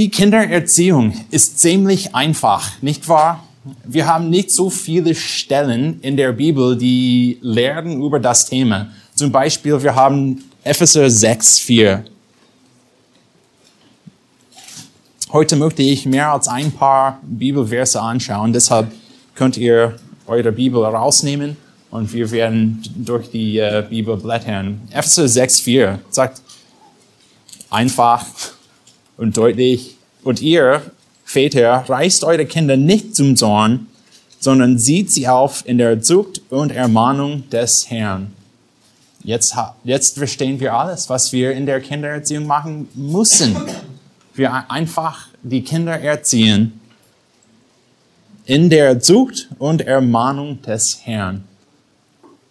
Die Kindererziehung ist ziemlich einfach, nicht wahr? Wir haben nicht so viele Stellen in der Bibel, die lehren über das Thema. Zum Beispiel, wir haben Epheser 6, 4. Heute möchte ich mehr als ein paar Bibelverse anschauen, deshalb könnt ihr eure Bibel rausnehmen und wir werden durch die äh, Bibel blättern. Epheser 6, 4 sagt einfach, und deutlich. Und ihr, Väter, reißt eure Kinder nicht zum Zorn, sondern sieht sie auf in der Zucht und Ermahnung des Herrn. Jetzt, jetzt verstehen wir alles, was wir in der Kindererziehung machen müssen. Wir einfach die Kinder erziehen in der Zucht und Ermahnung des Herrn.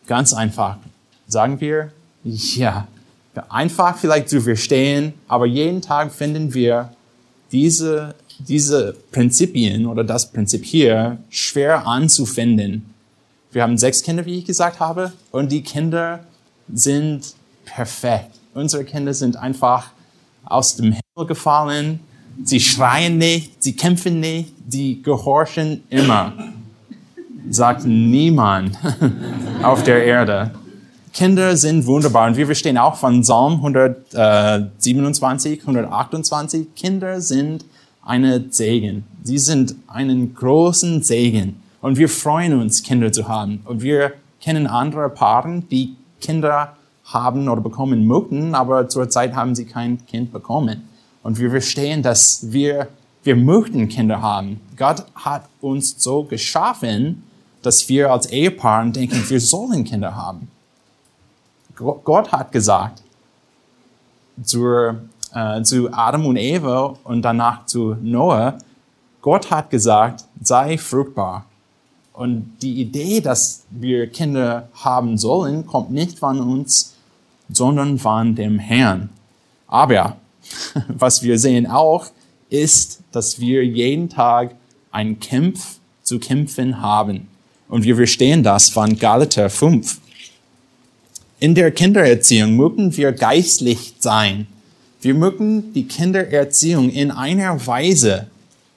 Ganz einfach. Sagen wir, ja, einfach vielleicht zu verstehen, aber jeden Tag finden wir diese, diese Prinzipien oder das Prinzip hier schwer anzufinden. Wir haben sechs Kinder, wie ich gesagt habe, und die Kinder sind perfekt. Unsere Kinder sind einfach aus dem Himmel gefallen. Sie schreien nicht, sie kämpfen nicht, sie gehorchen immer. Sagt niemand auf der Erde. Kinder sind wunderbar und wir verstehen auch von Psalm 127, 128, Kinder sind eine Segen. Sie sind einen großen Segen und wir freuen uns, Kinder zu haben. Und wir kennen andere Paare, die Kinder haben oder bekommen möchten, aber zurzeit haben sie kein Kind bekommen. Und wir verstehen, dass wir, wir möchten Kinder haben. Gott hat uns so geschaffen, dass wir als Ehepaar denken, wir sollen Kinder haben. Gott hat gesagt zu, äh, zu Adam und Eva und danach zu Noah, Gott hat gesagt, sei fruchtbar. Und die Idee, dass wir Kinder haben sollen, kommt nicht von uns, sondern von dem Herrn. Aber was wir sehen auch, ist, dass wir jeden Tag einen Kampf zu kämpfen haben. Und wir verstehen das von Galater 5. In der Kindererziehung mögen wir geistlich sein. Wir mögen die Kindererziehung in einer Weise,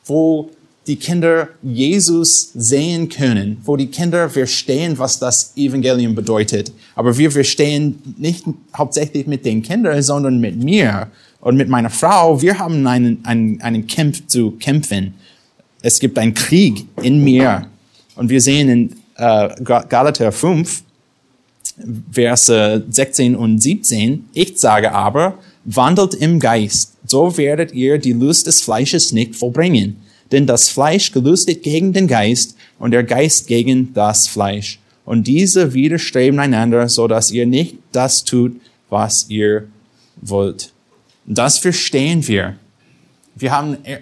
wo die Kinder Jesus sehen können, wo die Kinder verstehen, was das Evangelium bedeutet. Aber wir verstehen nicht hauptsächlich mit den Kindern, sondern mit mir und mit meiner Frau. Wir haben einen, einen, einen Kampf zu kämpfen. Es gibt einen Krieg in mir. Und wir sehen in äh, Galater 5, Verse 16 und 17, ich sage aber, wandelt im Geist, so werdet ihr die Lust des Fleisches nicht vollbringen. Denn das Fleisch gelüstet gegen den Geist und der Geist gegen das Fleisch. Und diese widerstreben einander, so dass ihr nicht das tut, was ihr wollt. Das verstehen wir. Wir haben äh,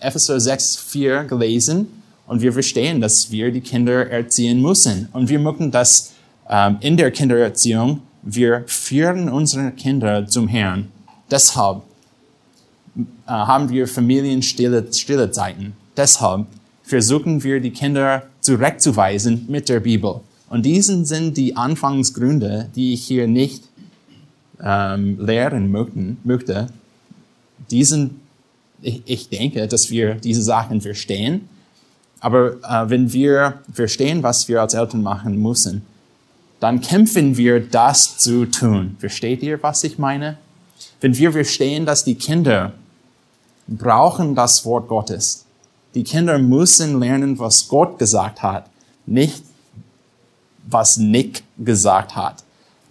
Epheser 6, 4 gelesen und wir verstehen, dass wir die Kinder erziehen müssen. Und wir möchten das in der Kindererziehung, wir führen unsere Kinder zum Herrn. Deshalb äh, haben wir Familienstille stille Zeiten. Deshalb versuchen wir die Kinder zurechtzuweisen mit der Bibel. Und diesen sind die Anfangsgründe, die ich hier nicht ähm, lehren möchten, möchte. Diesen, ich, ich denke, dass wir diese Sachen verstehen. Aber äh, wenn wir verstehen, was wir als Eltern machen müssen, dann kämpfen wir, das zu tun. Versteht ihr, was ich meine? Wenn wir verstehen, dass die Kinder brauchen das Wort Gottes. Die Kinder müssen lernen, was Gott gesagt hat, nicht was Nick gesagt hat.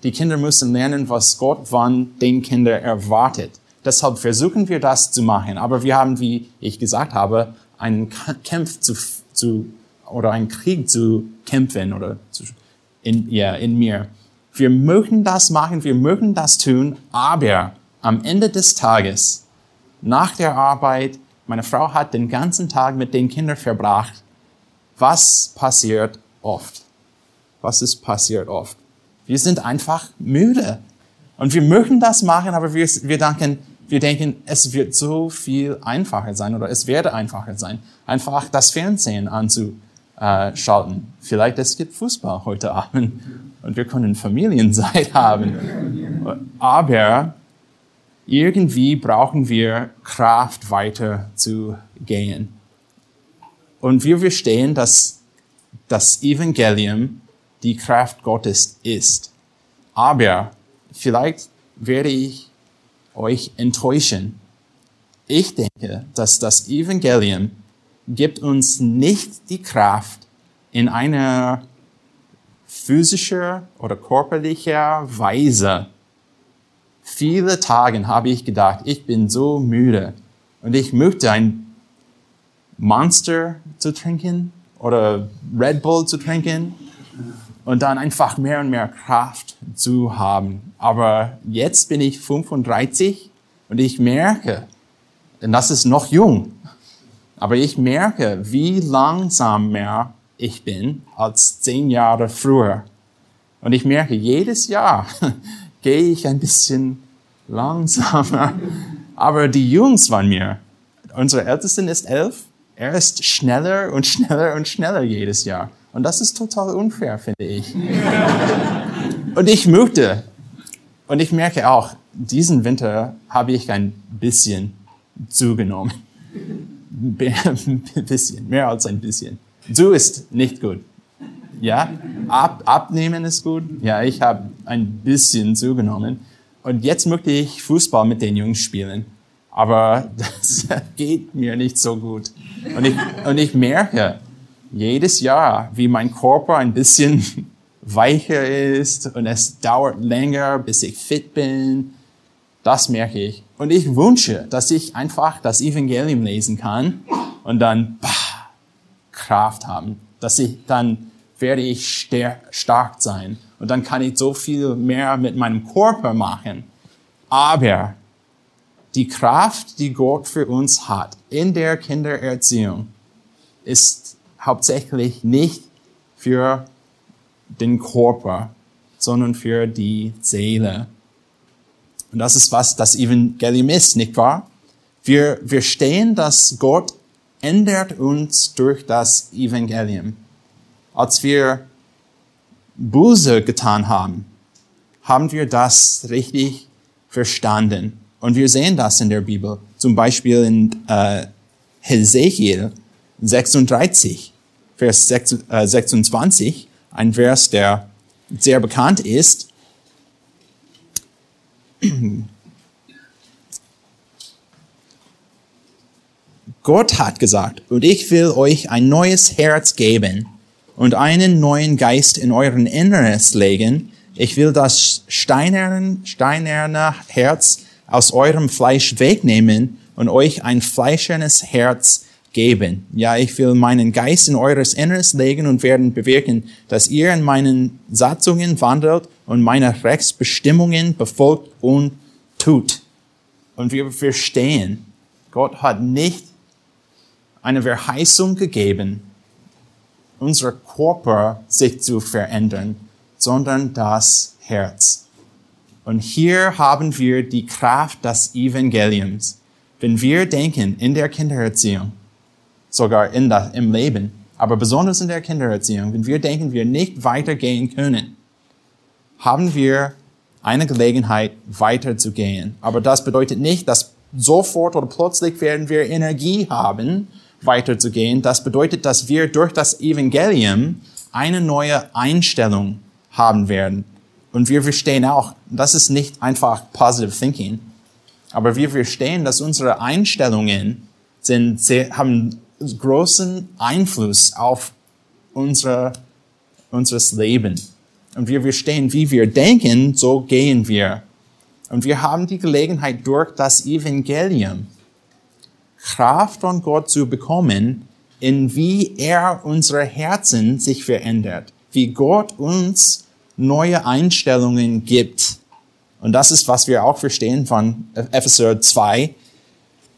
Die Kinder müssen lernen, was Gott von den Kindern erwartet. Deshalb versuchen wir das zu machen. Aber wir haben, wie ich gesagt habe, einen Kampf zu, zu oder einen Krieg zu kämpfen oder zu, in, ja, in mir. Wir möchten das machen, wir möchten das tun, aber am Ende des Tages, nach der Arbeit, meine Frau hat den ganzen Tag mit den Kindern verbracht. Was passiert oft? Was ist passiert oft? Wir sind einfach müde. Und wir möchten das machen, aber wir, wir denken, wir denken, es wird so viel einfacher sein oder es werde einfacher sein, einfach das Fernsehen anzuschalten. Vielleicht es gibt Fußball heute Abend und wir können Familienzeit haben. Aber irgendwie brauchen wir Kraft weiter zu gehen. Und wir verstehen, dass das Evangelium die Kraft Gottes ist. Aber vielleicht werde ich euch enttäuschen. Ich denke, dass das Evangelium gibt uns nicht die Kraft, in einer physischer oder körperlicher Weise. Viele Tage habe ich gedacht, ich bin so müde und ich möchte ein Monster zu trinken oder Red Bull zu trinken und dann einfach mehr und mehr Kraft zu haben. Aber jetzt bin ich 35 und ich merke, denn das ist noch jung, aber ich merke, wie langsam mehr ich bin als zehn Jahre früher. Und ich merke, jedes Jahr gehe ich ein bisschen langsamer. Aber die Jungs von mir, unsere Ältesten ist elf, er ist schneller und schneller und schneller jedes Jahr. Und das ist total unfair, finde ich. und ich möchte, und ich merke auch, diesen Winter habe ich ein bisschen zugenommen. Bisschen, mehr als ein bisschen. So ist nicht gut. Ja, Ab, abnehmen ist gut. Ja, ich habe ein bisschen zugenommen. Und jetzt möchte ich Fußball mit den Jungs spielen. Aber das geht mir nicht so gut. Und ich, und ich merke jedes Jahr, wie mein Körper ein bisschen weicher ist und es dauert länger, bis ich fit bin. Das merke ich. Und ich wünsche, dass ich einfach das Evangelium lesen kann und dann bah, Kraft haben. Dass ich dann werde ich stark sein und dann kann ich so viel mehr mit meinem Körper machen. Aber die Kraft, die Gott für uns hat in der Kindererziehung, ist hauptsächlich nicht für den Körper, sondern für die Seele. Und das ist, was das Evangelium ist, nicht wahr? Wir verstehen, dass Gott ändert uns durch das Evangelium. Als wir Buße getan haben, haben wir das richtig verstanden. Und wir sehen das in der Bibel. Zum Beispiel in äh, Hesekiel 36, Vers 26, äh, ein Vers, der sehr bekannt ist. Gott hat gesagt, und ich will euch ein neues Herz geben und einen neuen Geist in euren Inneres legen. Ich will das steinerne, steinerne Herz aus eurem Fleisch wegnehmen und euch ein fleischernes Herz geben. Ja, ich will meinen Geist in eures Inneres legen und werden bewirken, dass ihr in meinen Satzungen wandelt und meine Rechtsbestimmungen befolgt und tut. Und wir verstehen, Gott hat nicht eine Verheißung gegeben, unser Körper sich zu verändern, sondern das Herz. Und hier haben wir die Kraft des Evangeliums. Wenn wir denken in der Kindererziehung, sogar in der, im Leben, aber besonders in der Kindererziehung, wenn wir denken, wir nicht weitergehen können, haben wir eine Gelegenheit, weiterzugehen. Aber das bedeutet nicht, dass sofort oder plötzlich werden wir Energie haben, weiterzugehen. Das bedeutet, dass wir durch das Evangelium eine neue Einstellung haben werden. Und wir verstehen auch, das ist nicht einfach positive thinking, aber wir verstehen, dass unsere Einstellungen sind, haben großen Einfluss auf unsere, unseres Leben. Und wir verstehen, wie wir denken, so gehen wir. Und wir haben die Gelegenheit durch das Evangelium Kraft von Gott zu bekommen, in wie er unsere Herzen sich verändert, wie Gott uns neue Einstellungen gibt. Und das ist, was wir auch verstehen von Epheser 2,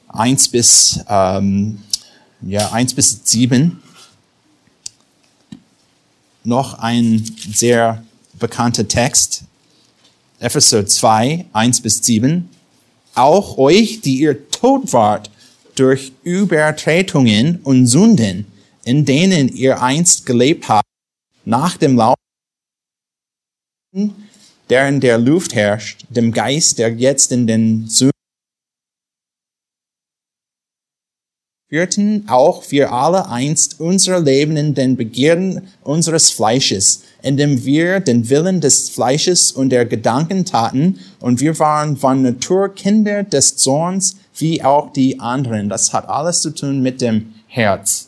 1 bis, ähm, ja, 1 bis 7 noch ein sehr bekannter Text. Epheser 2, 1 bis 7. Auch euch, die ihr tot wart durch Übertretungen und Sünden, in denen ihr einst gelebt habt, nach dem Lauf, der in der Luft herrscht, dem Geist, der jetzt in den Sünden führten auch wir alle einst unser Leben in den Begierden unseres Fleisches, indem wir den Willen des Fleisches und der Gedanken taten, und wir waren von Natur Kinder des Zorns, wie auch die anderen. Das hat alles zu tun mit dem Herz.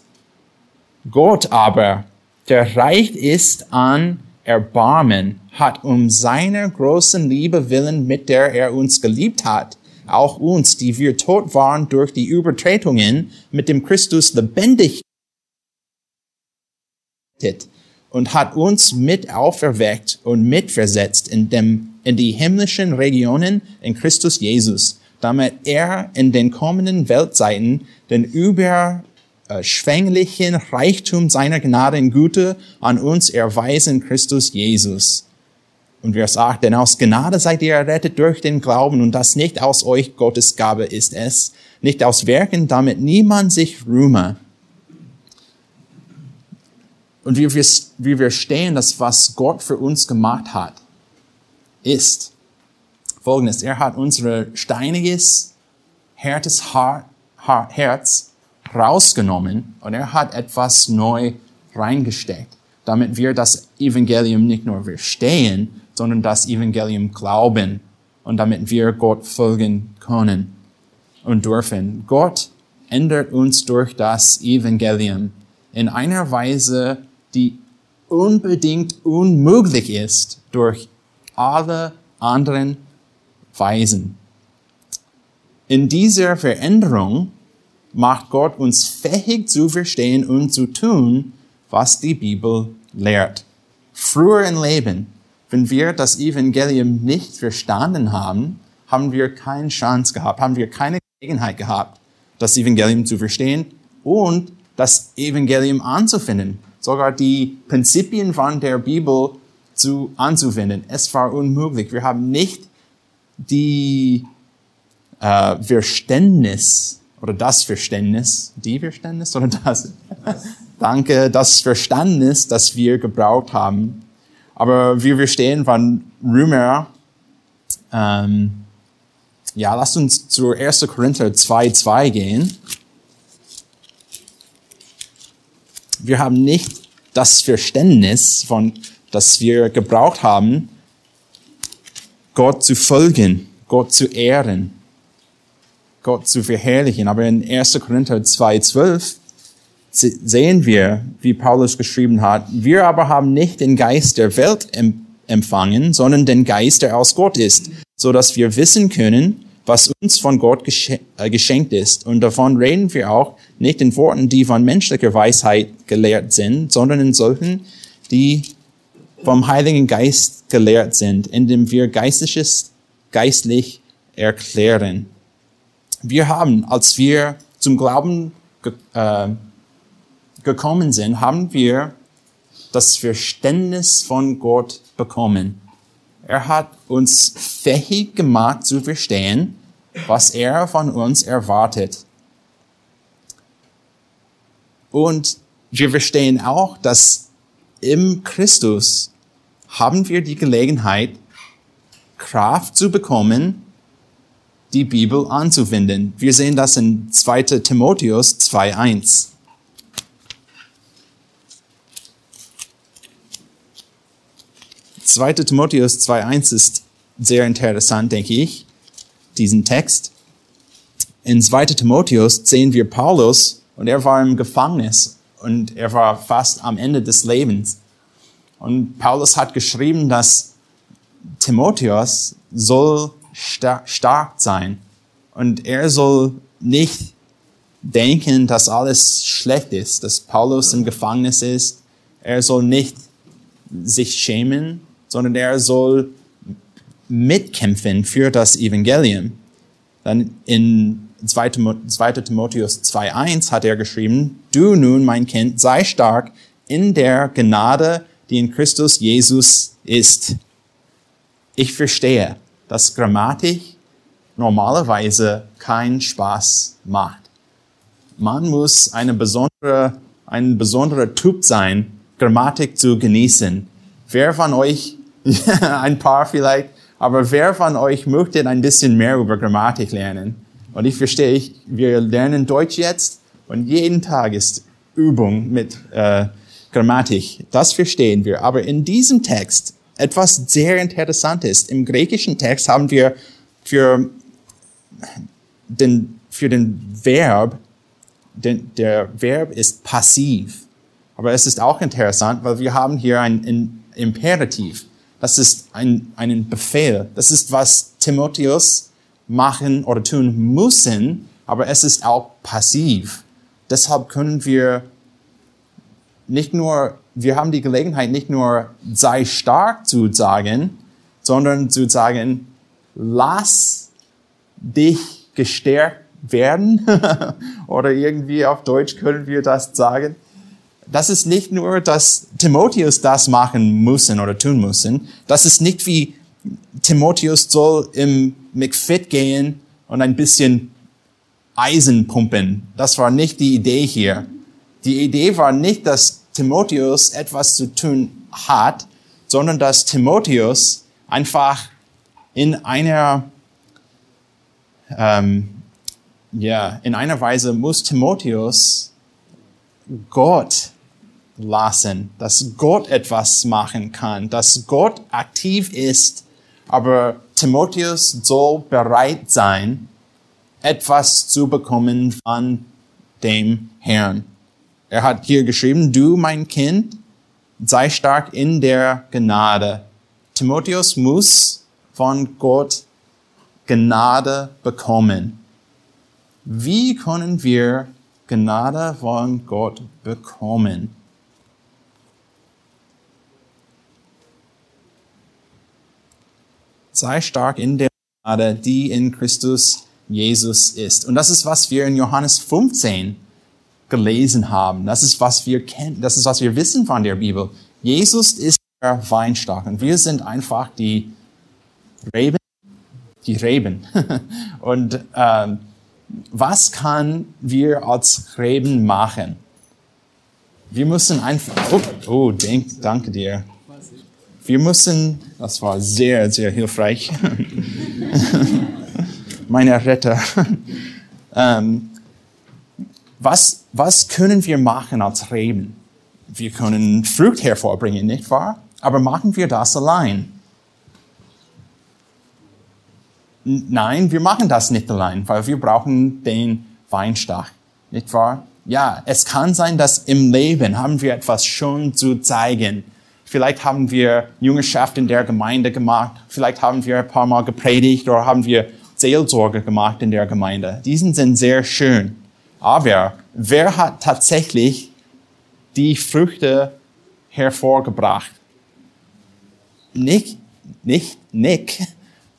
Gott aber, der reich ist an Erbarmen, hat um seiner großen Liebe willen, mit der er uns geliebt hat, auch uns, die wir tot waren durch die Übertretungen, mit dem Christus lebendig und hat uns mit auferweckt und mitversetzt in, dem, in die himmlischen Regionen in Christus Jesus, damit er in den kommenden Weltzeiten den überschwänglichen Reichtum seiner Gnade und Güte an uns erweisen Christus Jesus. Und wir sagen, denn aus Gnade seid ihr errettet durch den Glauben und das nicht aus euch Gottes Gabe ist es, nicht aus Werken, damit niemand sich rühme. Und wie wir, wie wir stehen, das was Gott für uns gemacht hat, ist folgendes. Er hat unser steiniges, härtes Herz rausgenommen und er hat etwas neu reingesteckt, damit wir das Evangelium nicht nur verstehen, sondern das Evangelium glauben und damit wir Gott folgen können und dürfen. Gott ändert uns durch das Evangelium in einer Weise, die unbedingt unmöglich ist durch alle anderen Weisen. In dieser Veränderung macht Gott uns fähig zu verstehen und zu tun, was die Bibel lehrt. Früher im Leben wenn wir das Evangelium nicht verstanden haben, haben wir keine Chance gehabt, haben wir keine Gelegenheit gehabt, das Evangelium zu verstehen und das Evangelium anzufinden. Sogar die Prinzipien von der Bibel zu anzuwenden. Es war unmöglich. Wir haben nicht die äh, Verständnis oder das Verständnis, die Verständnis oder das, danke, das Verständnis, das wir gebraucht haben, aber wie wir stehen von Römer, ähm, ja, lasst uns zu 1. Korinther 2,2 gehen. Wir haben nicht das Verständnis von, das wir gebraucht haben, Gott zu folgen, Gott zu ehren, Gott zu verherrlichen. Aber in 1. Korinther 2,12 sehen wir, wie Paulus geschrieben hat, wir aber haben nicht den Geist der Welt empfangen, sondern den Geist, der aus Gott ist, so dass wir wissen können, was uns von Gott äh, geschenkt ist. Und davon reden wir auch nicht in Worten, die von menschlicher Weisheit gelehrt sind, sondern in solchen, die vom Heiligen Geist gelehrt sind, indem wir Geistliches geistlich erklären. Wir haben, als wir zum Glauben äh, gekommen sind, haben wir das Verständnis von Gott bekommen. Er hat uns fähig gemacht zu verstehen, was er von uns erwartet. Und wir verstehen auch, dass im Christus haben wir die Gelegenheit, Kraft zu bekommen, die Bibel anzuwenden. Wir sehen das in 2 Timotheus 2.1. 2. Timotheus 2.1 ist sehr interessant, denke ich, diesen Text. In 2. Timotheus sehen wir Paulus und er war im Gefängnis und er war fast am Ende des Lebens. Und Paulus hat geschrieben, dass Timotheus soll star stark sein und er soll nicht denken, dass alles schlecht ist, dass Paulus im Gefängnis ist. Er soll nicht sich schämen, sondern er soll mitkämpfen für das Evangelium. Dann in 2. Timotheus 2.1 hat er geschrieben, du nun, mein Kind, sei stark in der Gnade, die in Christus Jesus ist. Ich verstehe, dass Grammatik normalerweise keinen Spaß macht. Man muss eine besondere, ein besonderer Typ sein, Grammatik zu genießen. Wer von euch, ein paar vielleicht, aber wer von euch möchte ein bisschen mehr über Grammatik lernen? Und ich verstehe, ich, wir lernen Deutsch jetzt und jeden Tag ist Übung mit äh, Grammatik. Das verstehen wir. Aber in diesem Text etwas sehr Interessantes. Im griechischen Text haben wir für den, für den Verb, den, der Verb ist passiv. Aber es ist auch interessant, weil wir haben hier ein, ein Imperativ. Das ist ein, ein Befehl. Das ist, was Timotheus machen oder tun müssen, aber es ist auch passiv. Deshalb können wir nicht nur, wir haben die Gelegenheit, nicht nur sei stark zu sagen, sondern zu sagen, lass dich gestärkt werden. Oder irgendwie auf Deutsch können wir das sagen. Das ist nicht nur, dass Timotheus das machen müssen oder tun müssen. Das ist nicht wie Timotheus soll im McFit gehen und ein bisschen Eisen pumpen. Das war nicht die Idee hier. Die Idee war nicht, dass Timotheus etwas zu tun hat, sondern dass Timotheus einfach in einer ähm, ja, in einer Weise muss Timotheus Gott lassen, dass Gott etwas machen kann, dass Gott aktiv ist, aber Timotheus soll bereit sein, etwas zu bekommen von dem Herrn. Er hat hier geschrieben, du mein Kind, sei stark in der Gnade. Timotheus muss von Gott Gnade bekommen. Wie können wir Gnade von Gott bekommen? Sei stark in der Gnade, die in Christus Jesus ist. Und das ist, was wir in Johannes 15 gelesen haben. Das ist, was wir kennen. Das ist, was wir wissen von der Bibel. Jesus ist der Weinstock und wir sind einfach die Reben die Reben. Und ähm, was kann wir als Reben machen? Wir müssen einfach, oh, oh denk, danke dir. Wir müssen, das war sehr, sehr hilfreich. Meine Retter. ähm, was, was können wir machen als Reben? Wir können Frucht hervorbringen, nicht wahr? Aber machen wir das allein? Nein, wir machen das nicht allein, weil wir brauchen den Weinstach, nicht wahr? Ja, es kann sein, dass im Leben haben wir etwas schon zu zeigen. Vielleicht haben wir Jüngerschaft in der Gemeinde gemacht, vielleicht haben wir ein paar Mal gepredigt oder haben wir Seelsorge gemacht in der Gemeinde. Diesen sind sehr schön. Aber wer hat tatsächlich die Früchte hervorgebracht? Nicht, nicht Nick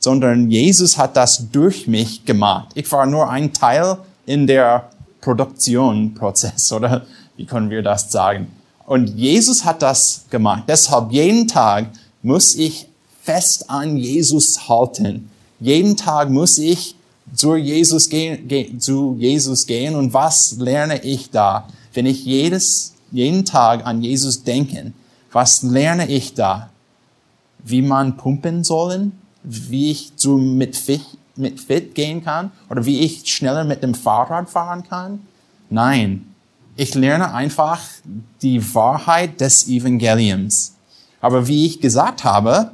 sondern Jesus hat das durch mich gemacht. Ich war nur ein Teil in der Produktionprozess, oder wie können wir das sagen? Und Jesus hat das gemacht. Deshalb jeden Tag muss ich fest an Jesus halten. Jeden Tag muss ich zu Jesus gehen, ge zu Jesus gehen. Und was lerne ich da? Wenn ich jedes, jeden Tag an Jesus denke, was lerne ich da? Wie man pumpen sollen? wie ich zu mit Fit, mit Fit gehen kann oder wie ich schneller mit dem Fahrrad fahren kann. Nein, ich lerne einfach die Wahrheit des Evangeliums. Aber wie ich gesagt habe,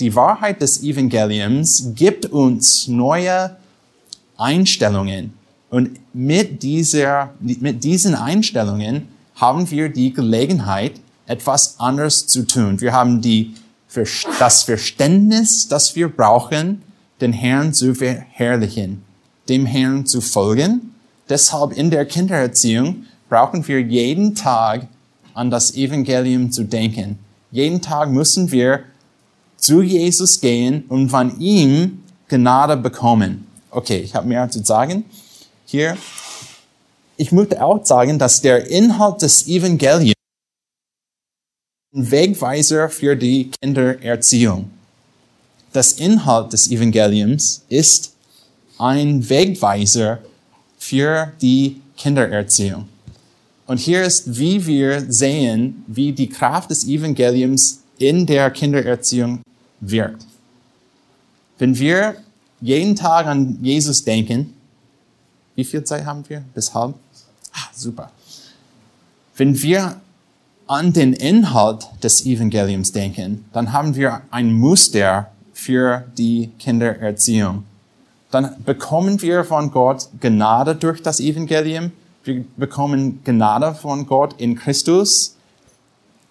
die Wahrheit des Evangeliums gibt uns neue Einstellungen. Und mit, dieser, mit diesen Einstellungen haben wir die Gelegenheit, etwas anderes zu tun. Wir haben die das Verständnis, das wir brauchen, den Herrn zu verherrlichen, dem Herrn zu folgen. Deshalb in der Kindererziehung brauchen wir jeden Tag an das Evangelium zu denken. Jeden Tag müssen wir zu Jesus gehen und von ihm Gnade bekommen. Okay, ich habe mehr zu sagen. hier. Ich möchte auch sagen, dass der Inhalt des Evangeliums ein Wegweiser für die Kindererziehung. Das Inhalt des Evangeliums ist ein Wegweiser für die Kindererziehung. Und hier ist, wie wir sehen, wie die Kraft des Evangeliums in der Kindererziehung wirkt. Wenn wir jeden Tag an Jesus denken, wie viel Zeit haben wir? Bis halb? Ah, super. Wenn wir an den Inhalt des Evangeliums denken, dann haben wir ein Muster für die Kindererziehung. Dann bekommen wir von Gott Gnade durch das Evangelium. Wir bekommen Gnade von Gott in Christus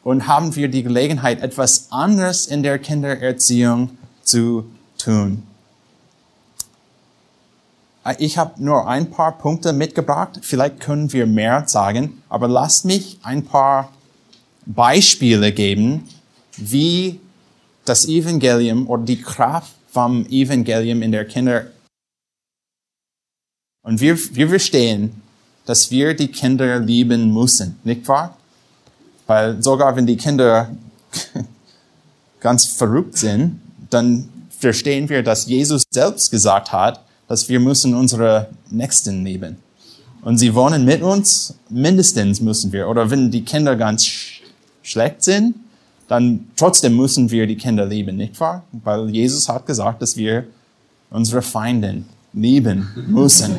und haben wir die Gelegenheit, etwas anderes in der Kindererziehung zu tun. Ich habe nur ein paar Punkte mitgebracht. Vielleicht können wir mehr sagen, aber lasst mich ein paar Beispiele geben, wie das Evangelium oder die Kraft vom Evangelium in der Kinder. Und wir, wir verstehen, dass wir die Kinder lieben müssen, nicht wahr? Weil sogar wenn die Kinder ganz verrückt sind, dann verstehen wir, dass Jesus selbst gesagt hat, dass wir müssen unsere Nächsten lieben. Und sie wohnen mit uns, mindestens müssen wir. Oder wenn die Kinder ganz sch schlecht sind, dann trotzdem müssen wir die Kinder lieben, nicht wahr? Weil Jesus hat gesagt, dass wir unsere Feinden lieben müssen.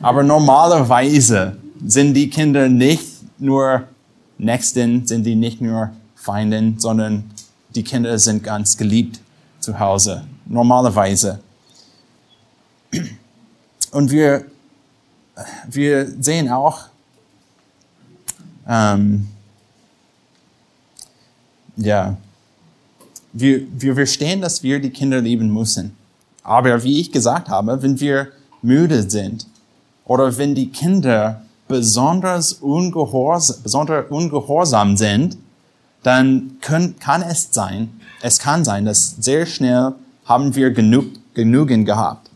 Aber normalerweise sind die Kinder nicht nur Nächsten, sind die nicht nur Feinden, sondern die Kinder sind ganz geliebt zu Hause. Normalerweise. Und wir, wir sehen auch, ähm, ja, wir, wir verstehen, dass wir die Kinder lieben müssen. Aber wie ich gesagt habe, wenn wir müde sind oder wenn die Kinder besonders ungehorsam, besonders ungehorsam sind, dann können, kann es sein, es kann sein, dass sehr schnell haben wir genug, genügend gehabt.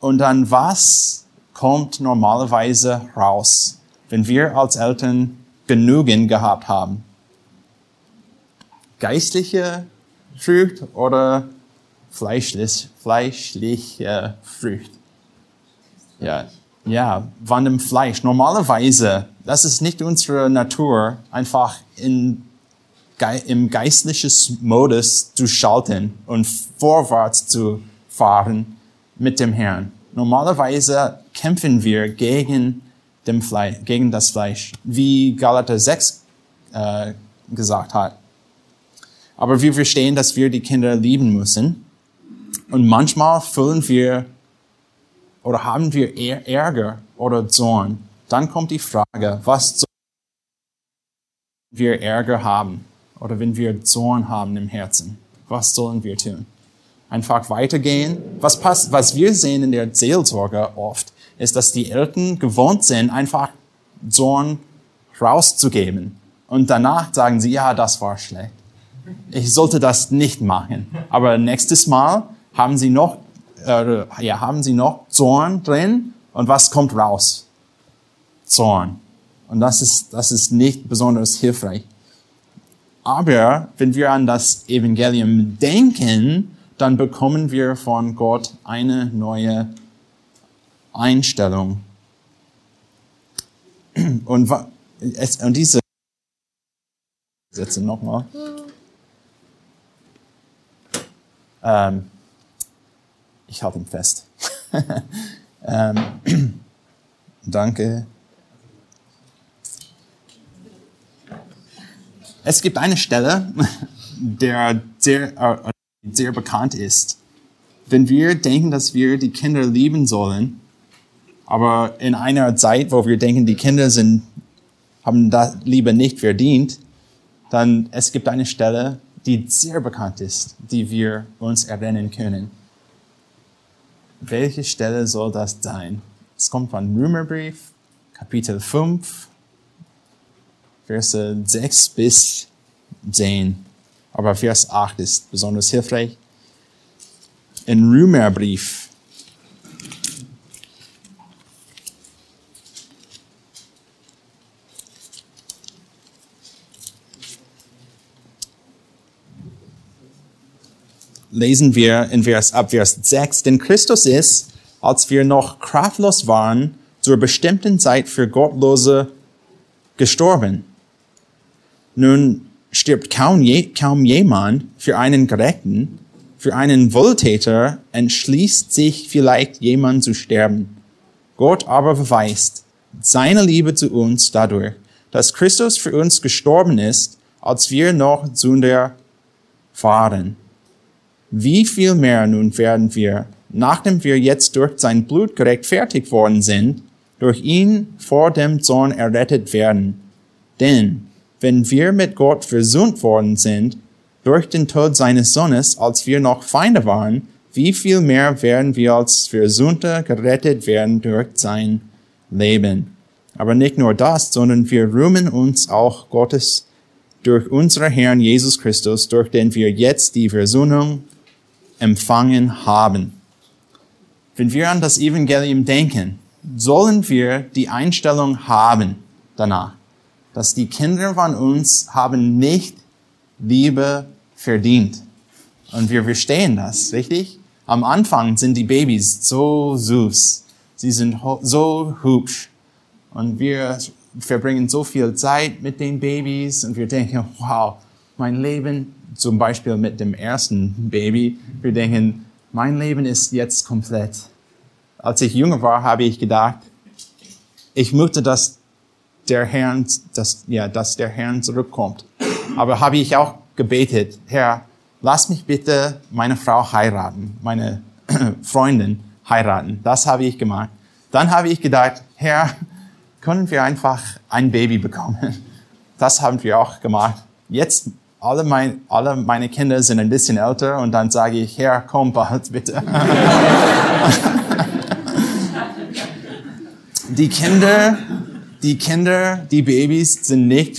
Und dann was kommt normalerweise raus, wenn wir als Eltern genügend gehabt haben? Geistliche Frucht oder fleischlich, fleischliche Frucht? Ja, ja, von dem Fleisch. Normalerweise, das ist nicht unsere Natur, einfach in, im geistlichen Modus zu schalten und vorwärts zu fahren mit dem Herrn. Normalerweise kämpfen wir gegen, dem Fleisch, gegen das Fleisch, wie Galater 6 äh, gesagt hat. Aber wir verstehen, dass wir die Kinder lieben müssen. Und manchmal fühlen wir oder haben wir Ärger oder Zorn. Dann kommt die Frage, was sollen wir Ärger haben oder wenn wir Zorn haben im Herzen? Was sollen wir tun? einfach weitergehen. Was passt, was wir sehen in der Seelsorge oft, ist, dass die Eltern gewohnt sind, einfach Zorn rauszugeben. Und danach sagen sie, ja, das war schlecht. Ich sollte das nicht machen. Aber nächstes Mal haben sie noch, äh, ja, haben sie noch Zorn drin. Und was kommt raus? Zorn. Und das ist, das ist nicht besonders hilfreich. Aber wenn wir an das Evangelium denken, dann bekommen wir von Gott eine neue Einstellung. Und, und diese Sätze nochmal. Ähm, ich halte ihn fest. ähm, danke. Es gibt eine Stelle, der sehr, äh, sehr bekannt ist. Wenn wir denken, dass wir die Kinder lieben sollen, aber in einer Zeit, wo wir denken, die Kinder sind, haben das Liebe nicht verdient, dann es gibt eine Stelle, die sehr bekannt ist, die wir uns erinnern können. Welche Stelle soll das sein? Es kommt von Römerbrief, Kapitel 5, Verse 6 bis 10. Aber Vers 8 ist besonders hilfreich. In Römerbrief, lesen wir in Vers, ab Vers 6, denn Christus ist, als wir noch kraftlos waren, zur bestimmten Zeit für Gottlose gestorben. Nun stirbt kaum, je, kaum jemand für einen Gerechten, für einen Wohltäter entschließt sich vielleicht jemand zu sterben. Gott aber beweist seine Liebe zu uns dadurch, dass Christus für uns gestorben ist, als wir noch Sünder waren. Wie viel mehr nun werden wir, nachdem wir jetzt durch sein Blut gerechtfertigt worden sind, durch ihn vor dem Zorn errettet werden. Denn wenn wir mit Gott versöhnt worden sind, durch den Tod seines Sohnes, als wir noch Feinde waren, wie viel mehr werden wir als Versöhnte gerettet werden durch sein Leben. Aber nicht nur das, sondern wir rühmen uns auch Gottes durch unseren Herrn Jesus Christus, durch den wir jetzt die Versöhnung empfangen haben. Wenn wir an das Evangelium denken, sollen wir die Einstellung haben danach, dass die Kinder von uns haben nicht Liebe verdient. Und wir verstehen das, richtig? Am Anfang sind die Babys so süß. Sie sind so hübsch. Und wir verbringen so viel Zeit mit den Babys und wir denken, wow, mein Leben, zum Beispiel mit dem ersten Baby, wir denken, mein Leben ist jetzt komplett. Als ich jünger war, habe ich gedacht, ich möchte, dass der Herr, dass, ja, dass der Herr zurückkommt. Aber habe ich auch gebetet, Herr, lass mich bitte meine Frau heiraten, meine Freundin heiraten. Das habe ich gemacht. Dann habe ich gedacht, Herr, können wir einfach ein Baby bekommen? Das haben wir auch gemacht. Jetzt alle, mein, alle meine Kinder sind ein bisschen älter und dann sage ich, Herr, komm bald bitte. die Kinder, die Kinder, die Babys sind nicht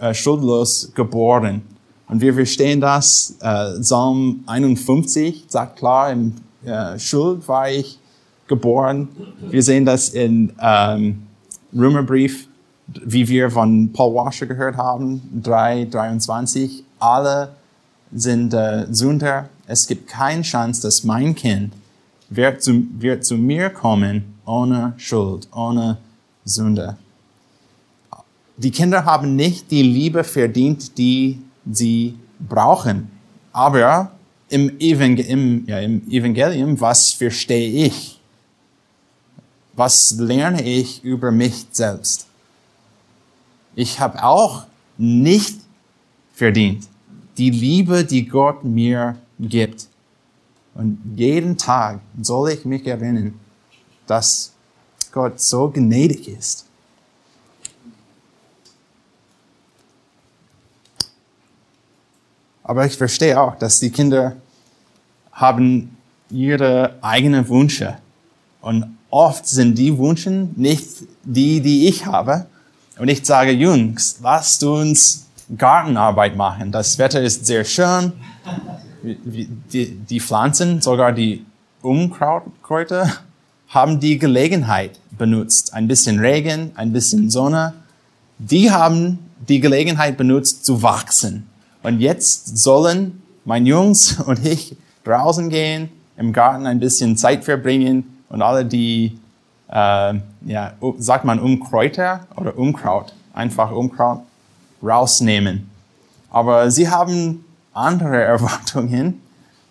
äh, schuldlos geboren. Und wir verstehen das. Äh, Psalm 51 sagt klar, im äh, Schuld war ich geboren. Wir sehen das in ähm, Römerbrief, wie wir von Paul Washer gehört haben, 3, 23. Alle sind äh, Sünder. Es gibt keine Chance, dass mein Kind wird zu, wird zu mir kommen ohne Schuld, ohne Sünde. Die Kinder haben nicht die Liebe verdient, die sie brauchen. Aber im, Evangel im, ja, im Evangelium, was verstehe ich? Was lerne ich über mich selbst? Ich habe auch nicht verdient die Liebe, die Gott mir gibt. Und jeden Tag soll ich mich erinnern, dass Gott so gnädig ist Aber ich verstehe auch, dass die Kinder haben ihre eigenen Wünsche. Und oft sind die Wünsche nicht die, die ich habe. Und ich sage, Jungs, lasst uns Gartenarbeit machen. Das Wetter ist sehr schön. Die, die Pflanzen, sogar die Umkrautkräuter, haben die Gelegenheit benutzt. Ein bisschen Regen, ein bisschen Sonne. Die haben die Gelegenheit benutzt zu wachsen. Und jetzt sollen mein Jungs und ich draußen gehen, im Garten ein bisschen Zeit verbringen und alle die, ja, sagt man Umkräuter oder Umkraut, einfach Umkraut rausnehmen. Aber sie haben andere Erwartungen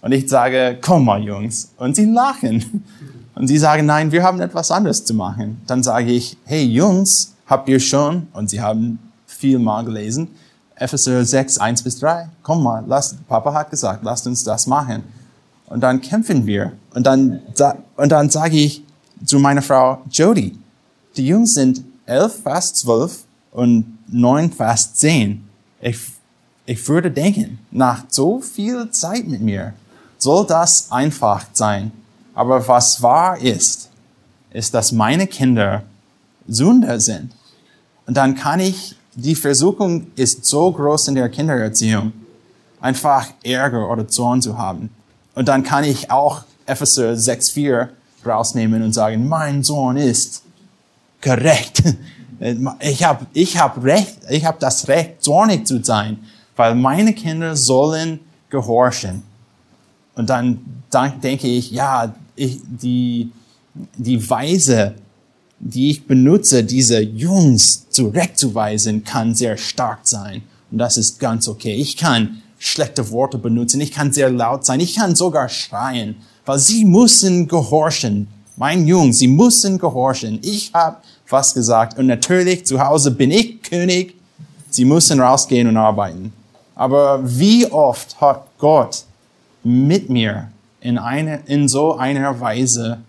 und ich sage, komm mal Jungs. Und sie lachen. Und sie sagen, nein, wir haben etwas anderes zu machen. Dann sage ich, hey Jungs, habt ihr schon, und sie haben viel mal gelesen, Epheser 6, 1 bis 3. Komm mal, lass, Papa hat gesagt, lasst uns das machen. Und dann kämpfen wir. Und dann, und dann sage ich zu meiner Frau, Jody, die Jungs sind elf, fast zwölf und neun, fast zehn. Ich, ich würde denken, nach so viel Zeit mit mir soll das einfach sein. Aber was wahr ist, ist, dass meine Kinder Sünder sind. Und dann kann ich die Versuchung ist so groß in der Kindererziehung, einfach Ärger oder Zorn zu haben. Und dann kann ich auch Epheser 6,4 rausnehmen und sagen, mein Sohn ist gerecht. Ich habe ich hab Recht, ich habe das Recht, zornig zu sein, weil meine Kinder sollen gehorchen. Und dann denke ich, ja, ich, die, die Weise, die ich benutze, diese Jungs zurechtzuweisen, kann sehr stark sein. Und das ist ganz okay. Ich kann schlechte Worte benutzen. Ich kann sehr laut sein. Ich kann sogar schreien, weil sie müssen gehorchen. Mein Jungs, sie müssen gehorchen. Ich habe was gesagt. Und natürlich, zu Hause bin ich König. Sie müssen rausgehen und arbeiten. Aber wie oft hat Gott mit mir in, eine, in so einer Weise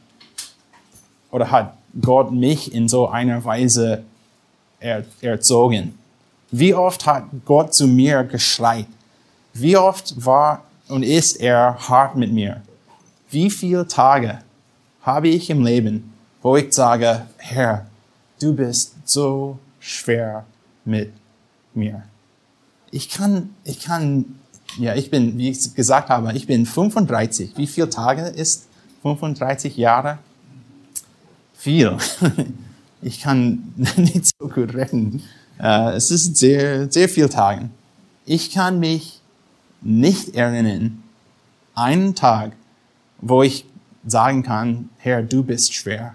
oder hat Gott mich in so einer Weise er, erzogen? Wie oft hat Gott zu mir geschreit? Wie oft war und ist er hart mit mir? Wie viele Tage habe ich im Leben, wo ich sage, Herr, du bist so schwer mit mir. Ich kann, ich kann, ja, ich bin, wie ich gesagt habe, ich bin 35. Wie viele Tage ist 35 Jahre? Viel. Ich kann nicht so gut rechnen. Äh, es ist sehr, sehr viele Tage. Ich kann mich nicht erinnern, einen Tag, wo ich sagen kann, Herr, du bist schwer.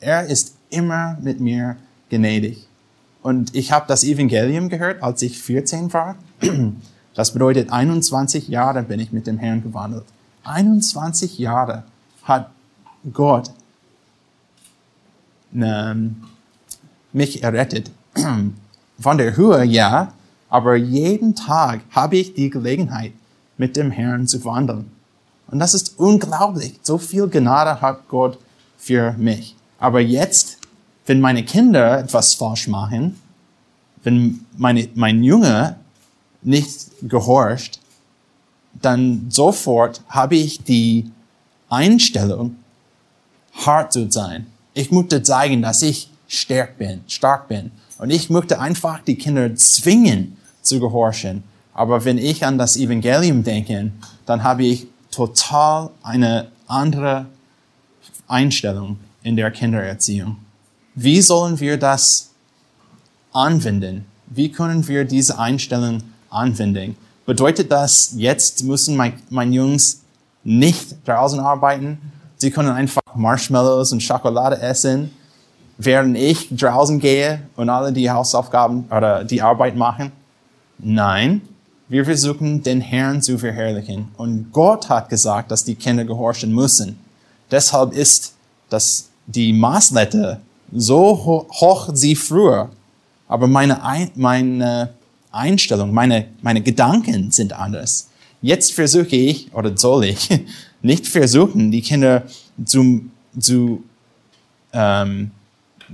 Er ist immer mit mir gnädig. Und ich habe das Evangelium gehört, als ich 14 war. Das bedeutet, 21 Jahre bin ich mit dem Herrn gewandelt. 21 Jahre hat Gott ähm, mich errettet. Von der Höhe, ja, aber jeden Tag habe ich die Gelegenheit, mit dem Herrn zu wandeln. Und das ist unglaublich. So viel Gnade hat Gott für mich. Aber jetzt, wenn meine Kinder etwas falsch machen, wenn meine, mein Junge nicht gehorcht, dann sofort habe ich die Einstellung, hart zu sein. Ich möchte zeigen, dass ich stark bin, stark bin. Und ich möchte einfach die Kinder zwingen zu gehorchen. Aber wenn ich an das Evangelium denke, dann habe ich total eine andere Einstellung in der Kindererziehung. Wie sollen wir das anwenden? Wie können wir diese Einstellung anwenden? Bedeutet das, jetzt müssen meine mein Jungs nicht draußen arbeiten? Sie können einfach Marshmallows und Schokolade essen, während ich draußen gehe und alle die Hausaufgaben oder die Arbeit machen? Nein, wir versuchen den Herrn zu verherrlichen. Und Gott hat gesagt, dass die Kinder gehorchen müssen. Deshalb ist das die Maßlatte so hoch sie früher. Aber meine, meine Einstellung, meine, meine Gedanken sind anders. Jetzt versuche ich, oder soll ich, nicht versuchen, die Kinder zum, zu ähm,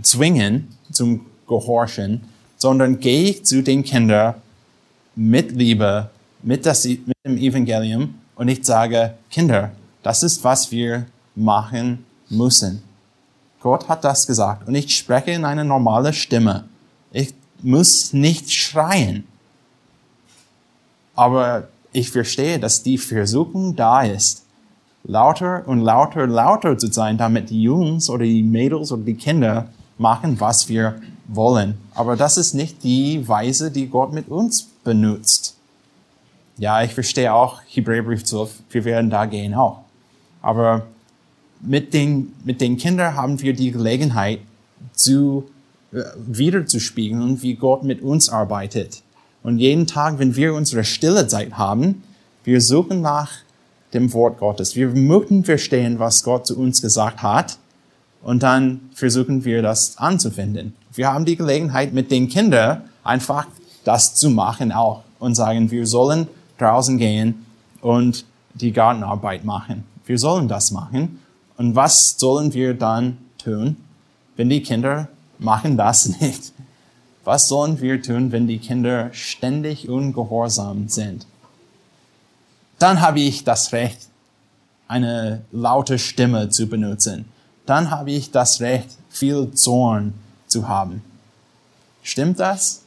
zwingen, zum Gehorchen, sondern gehe ich zu den Kindern mit Liebe, mit, das, mit dem Evangelium und ich sage, Kinder, das ist, was wir machen müssen. Gott hat das gesagt. Und ich spreche in eine normale Stimme. Ich muss nicht schreien. Aber ich verstehe, dass die Versuchung da ist, lauter und lauter, lauter zu sein, damit die Jungs oder die Mädels oder die Kinder machen, was wir wollen. Aber das ist nicht die Weise, die Gott mit uns benutzt. Ja, ich verstehe auch Hebräerbrief 12, wir werden da gehen auch. Aber mit den, mit den Kindern haben wir die Gelegenheit, zu, äh, wiederzuspiegeln, wie Gott mit uns arbeitet. Und jeden Tag, wenn wir unsere stille Zeit haben, wir suchen nach dem Wort Gottes. Wir möchten verstehen, was Gott zu uns gesagt hat. Und dann versuchen wir das anzuwenden. Wir haben die Gelegenheit, mit den Kindern einfach das zu machen auch. Und sagen, wir sollen draußen gehen und die Gartenarbeit machen. Wir sollen das machen. Und was sollen wir dann tun, wenn die Kinder machen das nicht? Was sollen wir tun, wenn die Kinder ständig ungehorsam sind? Dann habe ich das Recht, eine laute Stimme zu benutzen. Dann habe ich das Recht, viel Zorn zu haben. Stimmt das?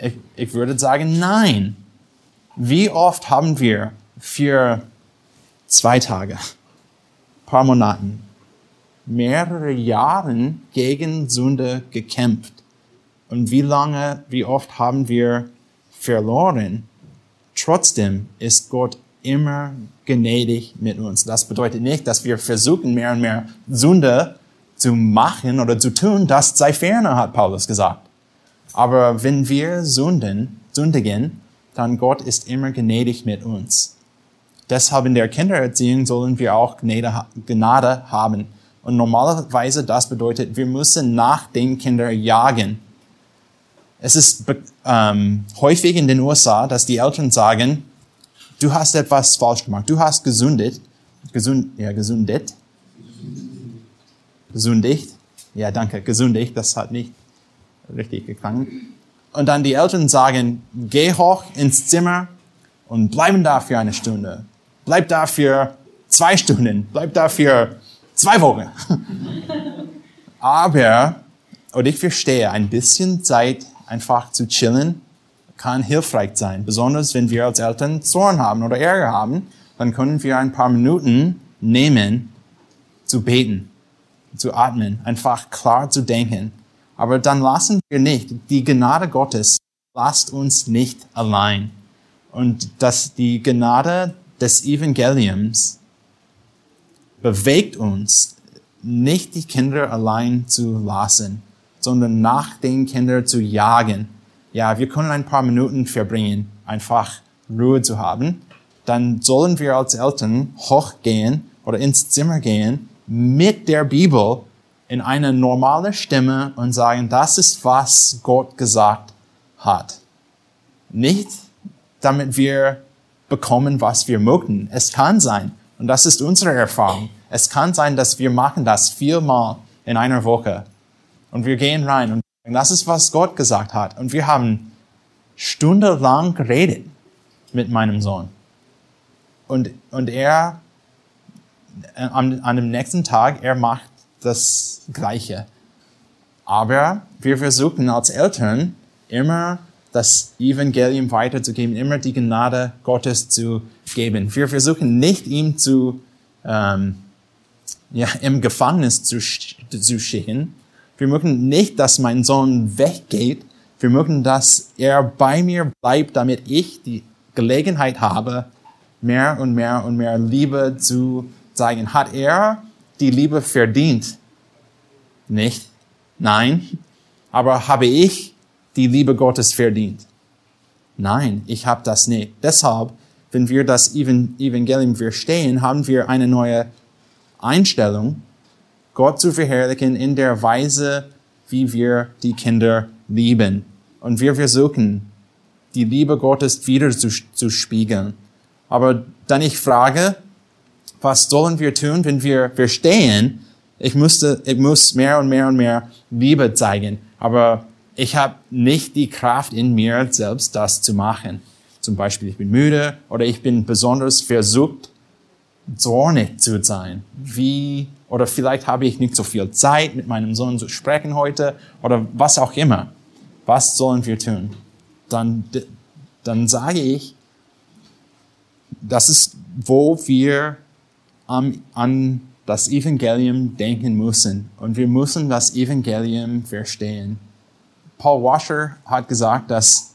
Ich, ich würde sagen, nein. Wie oft haben wir für zwei Tage paar Monaten, mehrere Jahren gegen Sünde gekämpft. Und wie lange, wie oft haben wir verloren? Trotzdem ist Gott immer gnädig mit uns. Das bedeutet nicht, dass wir versuchen, mehr und mehr Sünde zu machen oder zu tun. Das sei ferner, hat Paulus gesagt. Aber wenn wir sünden, sündigen, dann Gott ist immer gnädig mit uns. Deshalb in der Kindererziehung sollen wir auch Gnade haben. Und normalerweise das bedeutet, wir müssen nach den Kindern jagen. Es ist ähm, häufig in den USA, dass die Eltern sagen, du hast etwas falsch gemacht, du hast gesündet, gesund, ja, gesundet, gesündigt, ja, danke, gesündigt, das hat nicht richtig geklungen. Und dann die Eltern sagen, geh hoch ins Zimmer und bleiben da für eine Stunde. Bleib da für zwei Stunden. Bleib da für zwei Wochen. Aber, und ich verstehe, ein bisschen Zeit einfach zu chillen kann hilfreich sein. Besonders wenn wir als Eltern Zorn haben oder Ärger haben, dann können wir ein paar Minuten nehmen, zu beten, zu atmen, einfach klar zu denken. Aber dann lassen wir nicht, die Gnade Gottes lasst uns nicht allein. Und dass die Gnade des Evangeliums bewegt uns, nicht die Kinder allein zu lassen, sondern nach den Kindern zu jagen. Ja, wir können ein paar Minuten verbringen, einfach Ruhe zu haben. Dann sollen wir als Eltern hochgehen oder ins Zimmer gehen mit der Bibel in eine normale Stimme und sagen, das ist, was Gott gesagt hat. Nicht, damit wir bekommen, was wir möchten. Es kann sein, und das ist unsere Erfahrung, es kann sein, dass wir machen das viermal in einer Woche. Und wir gehen rein und sagen, das ist, was Gott gesagt hat. Und wir haben stundenlang geredet mit meinem Sohn. Und, und er, an, an dem nächsten Tag, er macht das Gleiche. Aber wir versuchen als Eltern immer das Evangelium weiterzugeben, immer die Gnade Gottes zu geben. Wir versuchen nicht, ihm zu, ähm, ja, im Gefängnis zu, zu schicken. Wir möchten nicht, dass mein Sohn weggeht. Wir möchten, dass er bei mir bleibt, damit ich die Gelegenheit habe, mehr und mehr und mehr Liebe zu zeigen. Hat er die Liebe verdient? Nicht. Nein. Aber habe ich die Liebe Gottes verdient? Nein, ich habe das nicht. Deshalb, wenn wir das Evangelium verstehen, haben wir eine neue Einstellung, Gott zu verherrlichen in der Weise, wie wir die Kinder lieben. Und wir versuchen, die Liebe Gottes wieder zu, zu spiegeln. Aber dann ich frage, was sollen wir tun, wenn wir verstehen, ich musste, ich muss mehr und mehr und mehr Liebe zeigen. Aber ich habe nicht die Kraft in mir selbst, das zu machen. Zum Beispiel, ich bin müde oder ich bin besonders versucht, zornig zu sein. Wie, oder vielleicht habe ich nicht so viel Zeit, mit meinem Sohn zu sprechen heute oder was auch immer. Was sollen wir tun? Dann, dann sage ich, das ist, wo wir an, an das Evangelium denken müssen. Und wir müssen das Evangelium verstehen. Paul Washer hat gesagt, dass,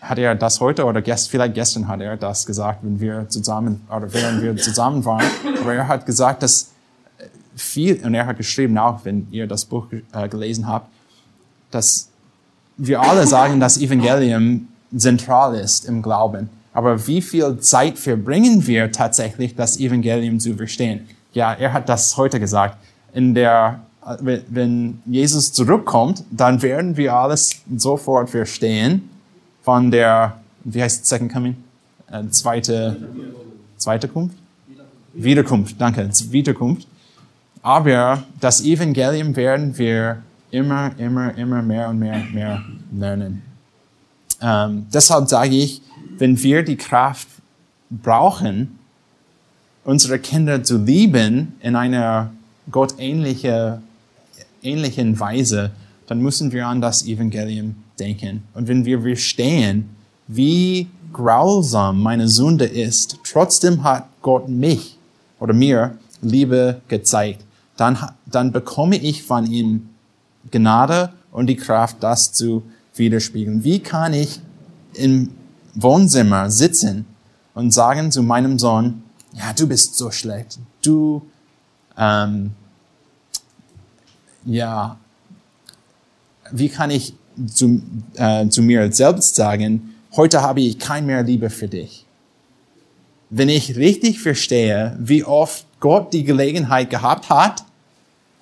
hat er das heute oder gest, vielleicht gestern hat er das gesagt, wenn wir zusammen, oder während wir zusammen waren. Aber er hat gesagt, dass viel, und er hat geschrieben auch, wenn ihr das Buch äh, gelesen habt, dass wir alle sagen, dass Evangelium zentral ist im Glauben. Aber wie viel Zeit verbringen wir tatsächlich, das Evangelium zu verstehen? Ja, er hat das heute gesagt. In der, wenn Jesus zurückkommt, dann werden wir alles sofort verstehen von der, wie heißt Second Coming? Äh, zweite, zweite Kunft? Wiederkunft, danke, Wiederkunft. Aber das Evangelium werden wir immer, immer, immer mehr und mehr, mehr lernen. Ähm, deshalb sage ich, wenn wir die Kraft brauchen, unsere Kinder zu lieben in einer gottähnlichen ähnlichen Weise, dann müssen wir an das Evangelium denken. Und wenn wir verstehen, wie grausam meine Sünde ist, trotzdem hat Gott mich oder mir Liebe gezeigt, dann, dann bekomme ich von ihm Gnade und die Kraft, das zu widerspiegeln. Wie kann ich im Wohnzimmer sitzen und sagen zu meinem Sohn, ja, du bist so schlecht. Du, ähm, ja, wie kann ich zu, äh, zu mir selbst sagen, heute habe ich kein mehr Liebe für dich? Wenn ich richtig verstehe, wie oft Gott die Gelegenheit gehabt hat,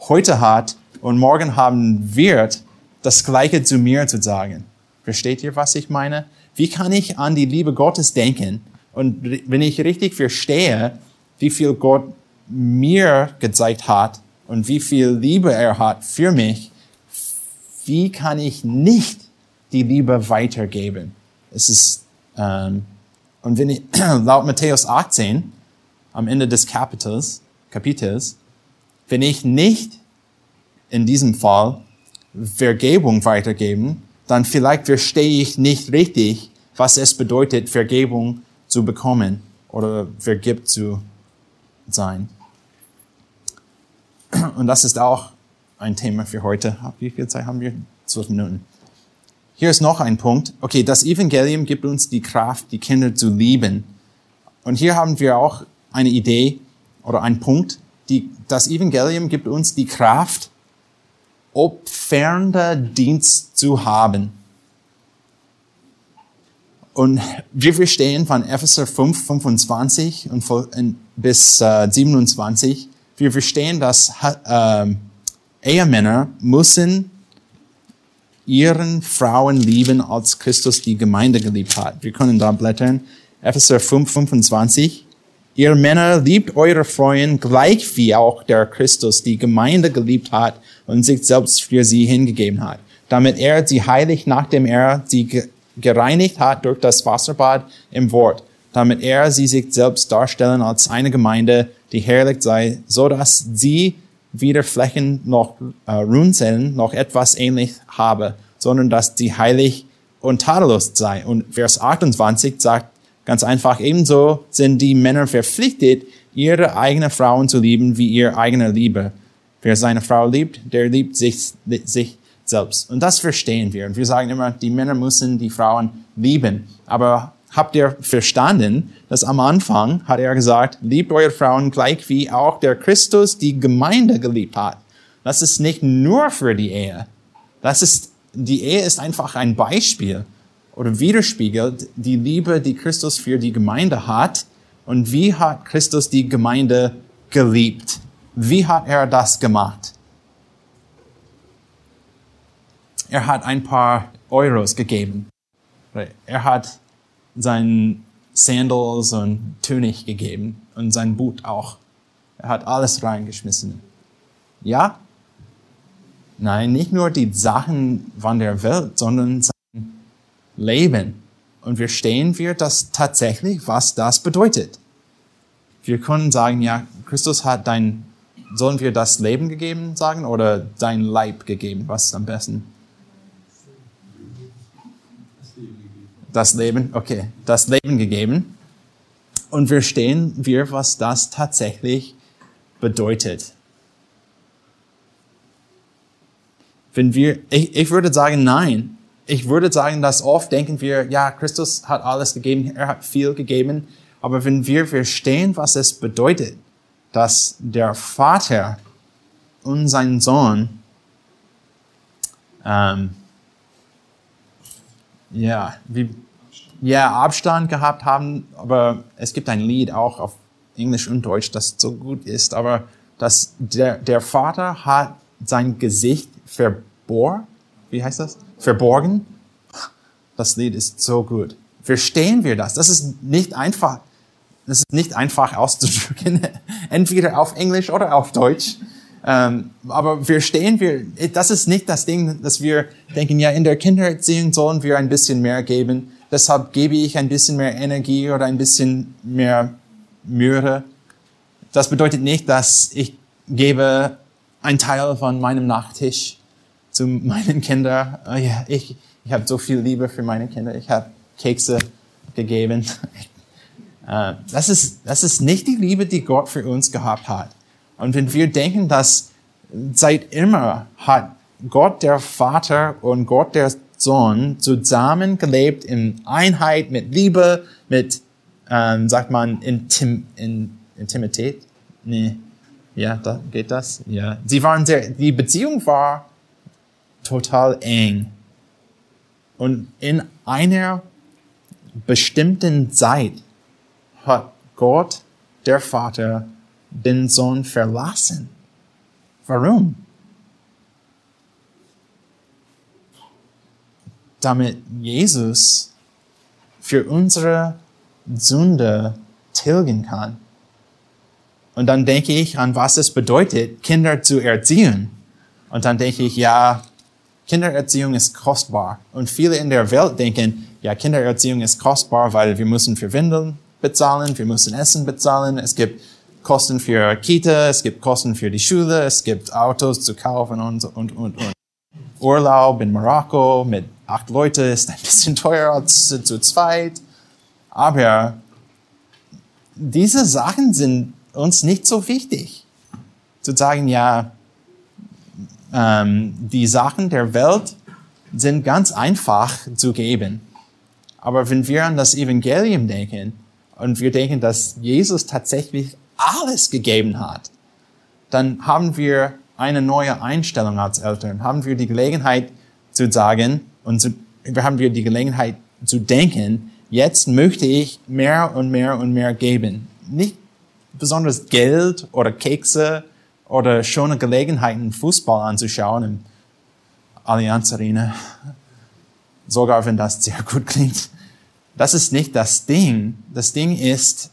heute hat und morgen haben wird, das Gleiche zu mir zu sagen. Versteht ihr, was ich meine? Wie kann ich an die Liebe Gottes denken? Und wenn ich richtig verstehe, wie viel Gott mir gezeigt hat und wie viel Liebe er hat für mich, wie kann ich nicht die Liebe weitergeben? Es ist, ähm, und wenn ich, laut Matthäus 18, am Ende des Kapitels, Kapitels, wenn ich nicht in diesem Fall Vergebung weitergeben, dann vielleicht verstehe ich nicht richtig, was es bedeutet, Vergebung zu bekommen oder vergibt zu sein. Und das ist auch ein Thema für heute. Wie viel Zeit haben wir? Zwölf Minuten. Hier ist noch ein Punkt. Okay, das Evangelium gibt uns die Kraft, die Kinder zu lieben. Und hier haben wir auch eine Idee oder einen Punkt. Die, das Evangelium gibt uns die Kraft, opfernder Dienst zu haben. Und wir verstehen von Epheser 5, 25 und bis äh, 27, wir verstehen, dass äh, Ehemänner müssen ihren Frauen lieben, als Christus die Gemeinde geliebt hat. Wir können da blättern. Epheser 5, 25. Ihr Männer liebt eure Frauen gleich wie auch der Christus die Gemeinde geliebt hat und sich selbst für sie hingegeben hat, damit er sie heiligt, nachdem er sie gereinigt hat durch das Wasserbad im Wort, damit er sie sich selbst darstellen als eine Gemeinde, die herrlich sei, so dass sie weder Flächen noch äh, Runzeln noch etwas ähnlich habe, sondern dass sie heilig und tadellos sei. Und Vers 28 sagt ganz einfach, ebenso sind die Männer verpflichtet, ihre eigenen Frauen zu lieben wie ihr eigener Liebe. Wer seine Frau liebt, der liebt sich, sich selbst. Und das verstehen wir. Und wir sagen immer, die Männer müssen die Frauen lieben. Aber habt ihr verstanden, dass am Anfang hat er gesagt, liebt eure Frauen gleich wie auch der Christus die Gemeinde geliebt hat. Das ist nicht nur für die Ehe. Das ist, die Ehe ist einfach ein Beispiel oder widerspiegelt die Liebe, die Christus für die Gemeinde hat. Und wie hat Christus die Gemeinde geliebt? Wie hat er das gemacht? Er hat ein paar Euros gegeben. Er hat seinen Sandals und Tunik gegeben und sein Boot auch. Er hat alles reingeschmissen. Ja? Nein, nicht nur die Sachen von der Welt, sondern Leben. Und wir stehen wir das tatsächlich, was das bedeutet. Wir können sagen, ja, Christus hat dein, sollen wir das Leben gegeben sagen oder dein Leib gegeben? Was ist am besten? das Leben, okay, das Leben gegeben. Und verstehen wir, was das tatsächlich bedeutet. Wenn wir, ich, ich würde sagen, nein. Ich würde sagen, dass oft denken wir, ja, Christus hat alles gegeben, er hat viel gegeben. Aber wenn wir verstehen, was es bedeutet, dass der Vater und sein Sohn ähm, ja, wie, ja, Abstand gehabt haben, aber es gibt ein Lied auch auf Englisch und Deutsch, das so gut ist, aber dass der, der Vater hat sein Gesicht verborgen, wie heißt das? Verborgen. Das Lied ist so gut. Verstehen wir das? Das ist nicht einfach, das ist nicht einfach auszudrücken, entweder auf Englisch oder auf Deutsch. Ähm, aber verstehen wir, das ist nicht das Ding, dass wir denken, ja, in der Kindererziehung sollen wir ein bisschen mehr geben deshalb gebe ich ein bisschen mehr Energie oder ein bisschen mehr Mühe. Das bedeutet nicht, dass ich gebe einen Teil von meinem Nachtisch zu meinen Kindern. Oh ja, ich, ich habe so viel Liebe für meine Kinder. Ich habe Kekse gegeben. Äh, das ist, das ist nicht die Liebe, die Gott für uns gehabt hat. Und wenn wir denken, dass seit immer hat Gott der Vater und Gott der Sohn zusammengelebt in Einheit, mit Liebe, mit ähm, sagt man Intim, in, Intimität? Nee. Ja, da geht das? Ja. Sie waren sehr, die Beziehung war total eng. Und in einer bestimmten Zeit hat Gott, der Vater, den Sohn verlassen. Warum? Damit Jesus für unsere Sünde tilgen kann. Und dann denke ich an, was es bedeutet, Kinder zu erziehen. Und dann denke ich, ja, Kindererziehung ist kostbar. Und viele in der Welt denken, ja, Kindererziehung ist kostbar, weil wir müssen für Windeln bezahlen, wir müssen Essen bezahlen, es gibt Kosten für Kita, es gibt Kosten für die Schule, es gibt Autos zu kaufen und, und, und, und. Urlaub in Marokko mit acht Leuten ist ein bisschen teurer als zu, zweit. Aber diese Sachen sind uns nicht so wichtig. Zu sagen, ja, ähm, die Sachen der Welt sind ganz einfach zu geben. Aber wenn wir an das Evangelium denken und wir denken, dass Jesus tatsächlich alles gegeben hat, dann haben wir eine neue Einstellung als Eltern, haben wir die Gelegenheit zu sagen und zu, haben wir die Gelegenheit zu denken, jetzt möchte ich mehr und mehr und mehr geben. Nicht besonders Geld oder Kekse oder schöne Gelegenheiten, Fußball anzuschauen im Allianz Arena. Sogar wenn das sehr gut klingt. Das ist nicht das Ding. Das Ding ist,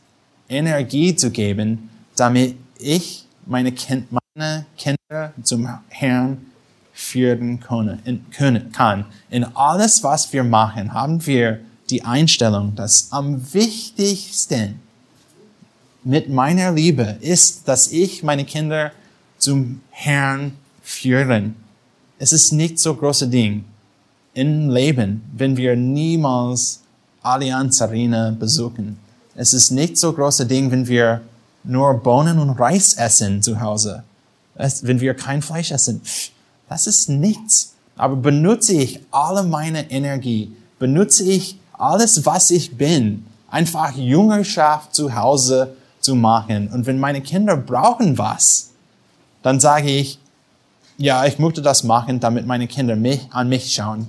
Energie zu geben, damit ich meine, kind, meine Kinder zum Herrn führen können, kann. In alles, was wir machen, haben wir die Einstellung, dass am wichtigsten mit meiner Liebe ist, dass ich meine Kinder zum Herrn führen. Es ist nicht so große Ding im Leben, wenn wir niemals Allianz Arena besuchen. Es ist nicht so große Ding, wenn wir nur Bohnen und Reis essen zu Hause. wenn wir kein Fleisch essen. Das ist nichts. Aber benutze ich alle meine Energie, benutze ich alles, was ich bin, einfach Jüngerschaft zu Hause zu machen. Und wenn meine Kinder brauchen was, dann sage ich, ja, ich möchte das machen, damit meine Kinder mich, an mich schauen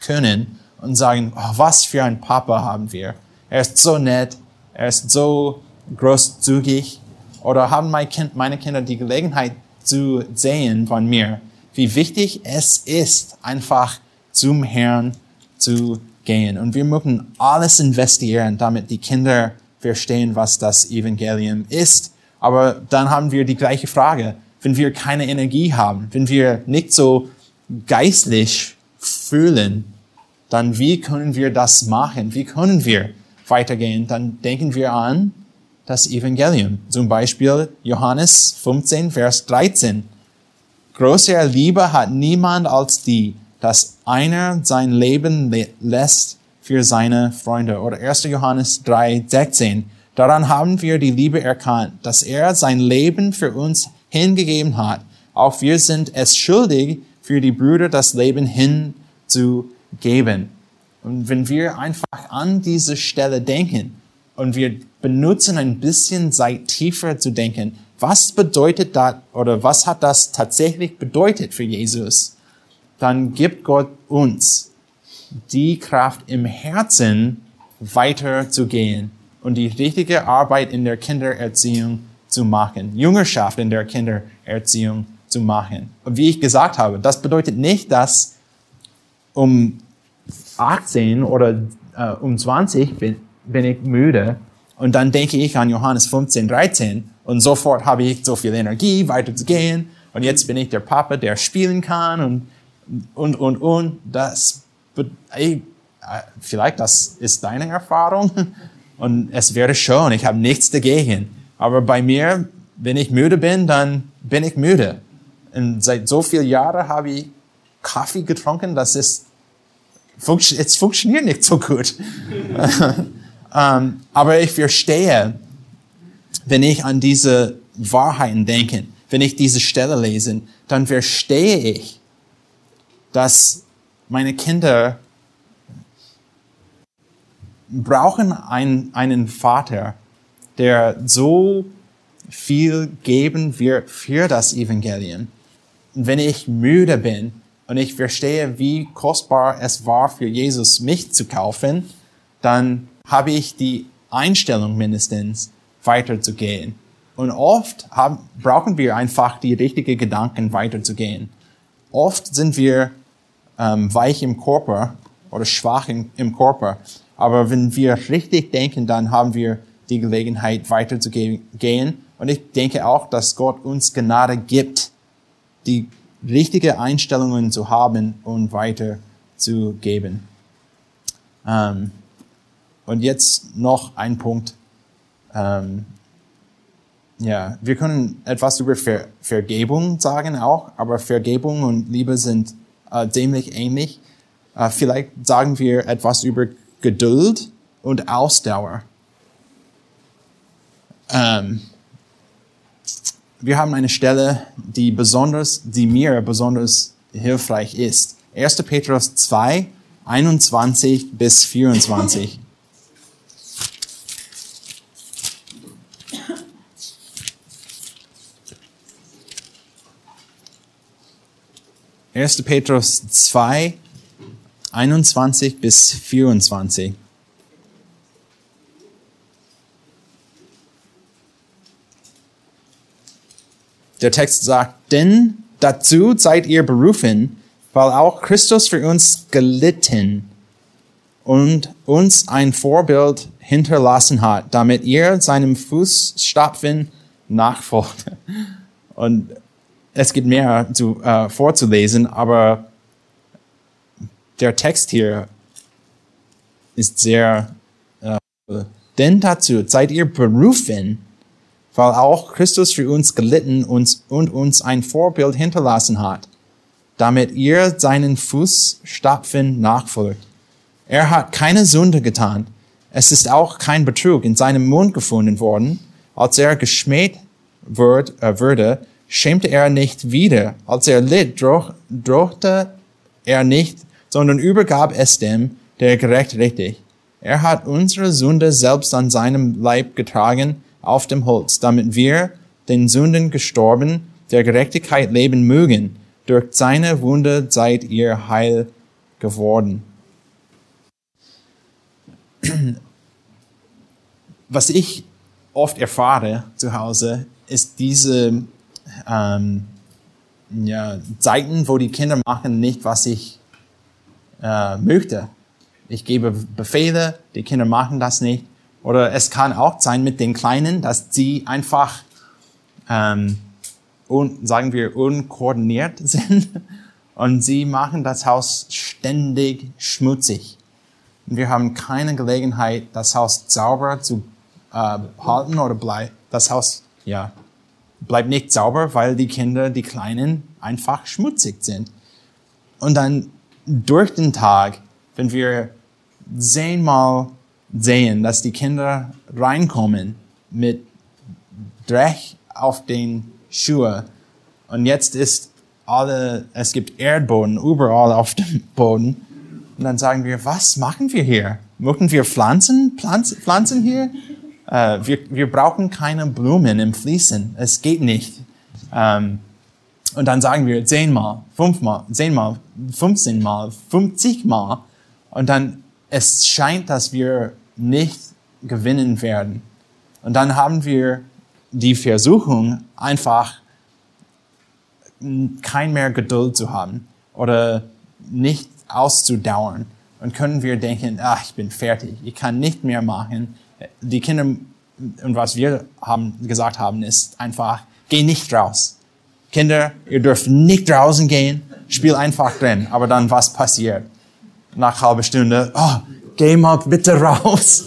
können und sagen, oh, was für ein Papa haben wir. Er ist so nett, er ist so großzügig. Oder haben meine Kinder die Gelegenheit zu sehen von mir, wie wichtig es ist, einfach zum Herrn zu gehen. Und wir müssen alles investieren, damit die Kinder verstehen, was das Evangelium ist. Aber dann haben wir die gleiche Frage. Wenn wir keine Energie haben, wenn wir nicht so geistlich fühlen, dann wie können wir das machen? Wie können wir weitergehen? Dann denken wir an das Evangelium. Zum Beispiel Johannes 15, Vers 13. Größere Liebe hat niemand als die, dass einer sein Leben lässt für seine Freunde. Oder 1. Johannes 3, 16. Daran haben wir die Liebe erkannt, dass er sein Leben für uns hingegeben hat. Auch wir sind es schuldig, für die Brüder das Leben hinzugeben. Und wenn wir einfach an diese Stelle denken und wir benutzen ein bisschen Zeit tiefer zu denken, was bedeutet das oder was hat das tatsächlich bedeutet für Jesus, dann gibt Gott uns die Kraft im Herzen weiterzugehen und die richtige Arbeit in der Kindererziehung zu machen, Jüngerschaft in der Kindererziehung zu machen. Und wie ich gesagt habe, das bedeutet nicht, dass um 18 oder äh, um 20 bin, bin ich müde und dann denke ich an Johannes 15, 13 und sofort habe ich so viel Energie, weiterzugehen und jetzt bin ich der Papa, der spielen kann und, und, und, und. Das äh, vielleicht das ist deine Erfahrung und es wäre schon, ich habe nichts dagegen. Aber bei mir, wenn ich müde bin, dann bin ich müde. Und seit so vielen Jahren habe ich Kaffee getrunken, das ist, es funktioniert nicht so gut. um, ähm, aber ich verstehe, wenn ich an diese Wahrheiten denke, wenn ich diese Stelle lese, dann verstehe ich, dass meine Kinder brauchen ein, einen Vater, der so viel geben wird für das Evangelium. Und wenn ich müde bin und ich verstehe, wie kostbar es war für Jesus, mich zu kaufen, dann habe ich die Einstellung mindestens weiterzugehen. Und oft haben, brauchen wir einfach die richtigen Gedanken weiterzugehen. Oft sind wir ähm, weich im Körper oder schwach im, im Körper. Aber wenn wir richtig denken, dann haben wir die Gelegenheit weiterzugehen. Und ich denke auch, dass Gott uns Gnade gibt, die richtige Einstellungen zu haben und weiterzugeben. Ähm, und jetzt noch ein Punkt. Ähm, ja, wir können etwas über Ver Vergebung sagen auch, aber Vergebung und Liebe sind äh, ziemlich ähnlich. Äh, vielleicht sagen wir etwas über Geduld und Ausdauer. Ähm, wir haben eine Stelle, die besonders, die mir besonders hilfreich ist. 1. Petrus 2, 21 bis 24. 1. Petrus 2, 21 bis 24. Der Text sagt, denn dazu seid ihr berufen, weil auch Christus für uns gelitten und uns ein Vorbild hinterlassen hat, damit ihr seinem Fußstapfen nachfolgt. Und es gibt mehr zu, äh, vorzulesen, aber der Text hier ist sehr, äh, denn dazu seid ihr berufen, weil auch Christus für uns gelitten und, uns ein Vorbild hinterlassen hat, damit ihr seinen Fußstapfen nachfolgt. Er hat keine Sünde getan. Es ist auch kein Betrug in seinem Mund gefunden worden, als er geschmäht wird, äh, würde, schämte er nicht wieder. Als er litt, droh, drohte er nicht, sondern übergab es dem, der gerecht richtig. Er hat unsere Sünde selbst an seinem Leib getragen auf dem Holz, damit wir, den Sünden gestorben, der Gerechtigkeit leben mögen. Durch seine Wunde seid ihr heil geworden. Was ich oft erfahre zu Hause, ist diese ähm, ja, Zeiten, wo die Kinder machen nicht, was ich äh, möchte. Ich gebe Befehle, die Kinder machen das nicht. Oder es kann auch sein mit den Kleinen, dass sie einfach, ähm, un, sagen wir, unkoordiniert sind und sie machen das Haus ständig schmutzig. Und wir haben keine Gelegenheit, das Haus sauber zu äh, halten oder bleibt das Haus ja bleibt nicht sauber, weil die Kinder, die Kleinen, einfach schmutzig sind. Und dann durch den Tag, wenn wir zehnmal sehen, dass die Kinder reinkommen mit Dreck auf den Schuhe und jetzt ist alle, es gibt Erdboden überall auf dem Boden und dann sagen wir, was machen wir hier? Möchten wir Pflanzen, Pflanzen, Pflanzen hier? Äh, wir, wir brauchen keine Blumen im Fließen. Es geht nicht. Ähm, und dann sagen wir zehnmal, fünfmal, zehnmal, fünfzehnmal, fünfzigmal. Und dann, es scheint, dass wir nicht gewinnen werden. Und dann haben wir die Versuchung, einfach kein mehr Geduld zu haben oder nicht auszudauern. Und können wir denken, ach, ich bin fertig, ich kann nicht mehr machen die Kinder und was wir haben gesagt haben, ist einfach, geh nicht raus. Kinder, ihr dürft nicht draußen gehen, spiel einfach drin. Aber dann was passiert? Nach halbe Stunde, oh, geh mal bitte raus.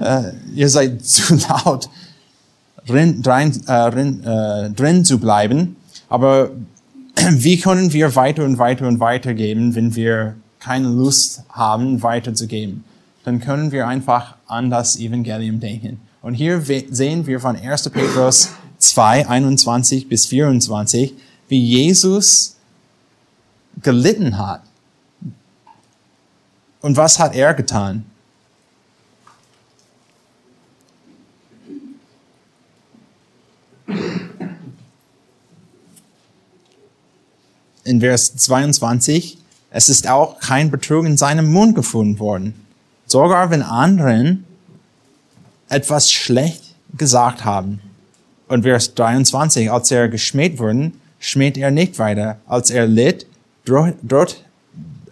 äh, ihr seid zu laut, drin, drin, äh, drin, äh, drin zu bleiben. Aber wie können wir weiter und weiter und weiter geben, wenn wir keine Lust haben, weiterzugeben? dann können wir einfach an das Evangelium denken. Und hier sehen wir von 1. Petrus 2, 21 bis 24, wie Jesus gelitten hat. Und was hat er getan? In Vers 22, es ist auch kein Betrug in seinem Mund gefunden worden. Sogar wenn anderen etwas schlecht gesagt haben. Und Vers 23, als er geschmäht wurde, schmäht er nicht weiter. Als er litt, droht, droht,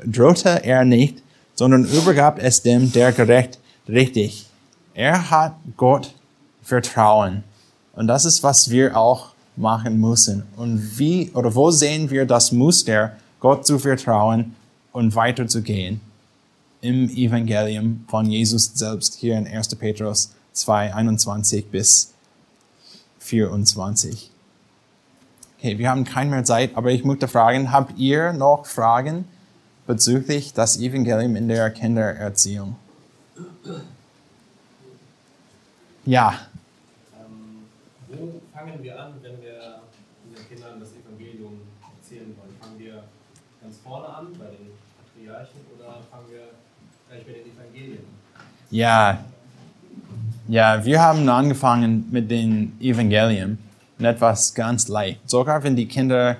drohte er nicht, sondern übergab es dem, der gerecht richtig. Er hat Gott Vertrauen. Und das ist, was wir auch machen müssen. Und wie oder wo sehen wir das Muster, Gott zu vertrauen und weiterzugehen? Im Evangelium von Jesus selbst, hier in 1. Petrus 2, 21 bis 24. Okay, wir haben keine mehr Zeit, aber ich möchte fragen, habt ihr noch Fragen bezüglich das Evangelium in der Kindererziehung? Ja. Ähm, wo fangen wir an, wenn wir den Kindern das Evangelium erzählen wollen? Fangen wir ganz vorne an bei den Patriarchen oder fangen wir gleich mit den Evangelien? Ja. Ja, wir haben angefangen mit den Evangelien und etwas ganz leicht. Sogar wenn die Kinder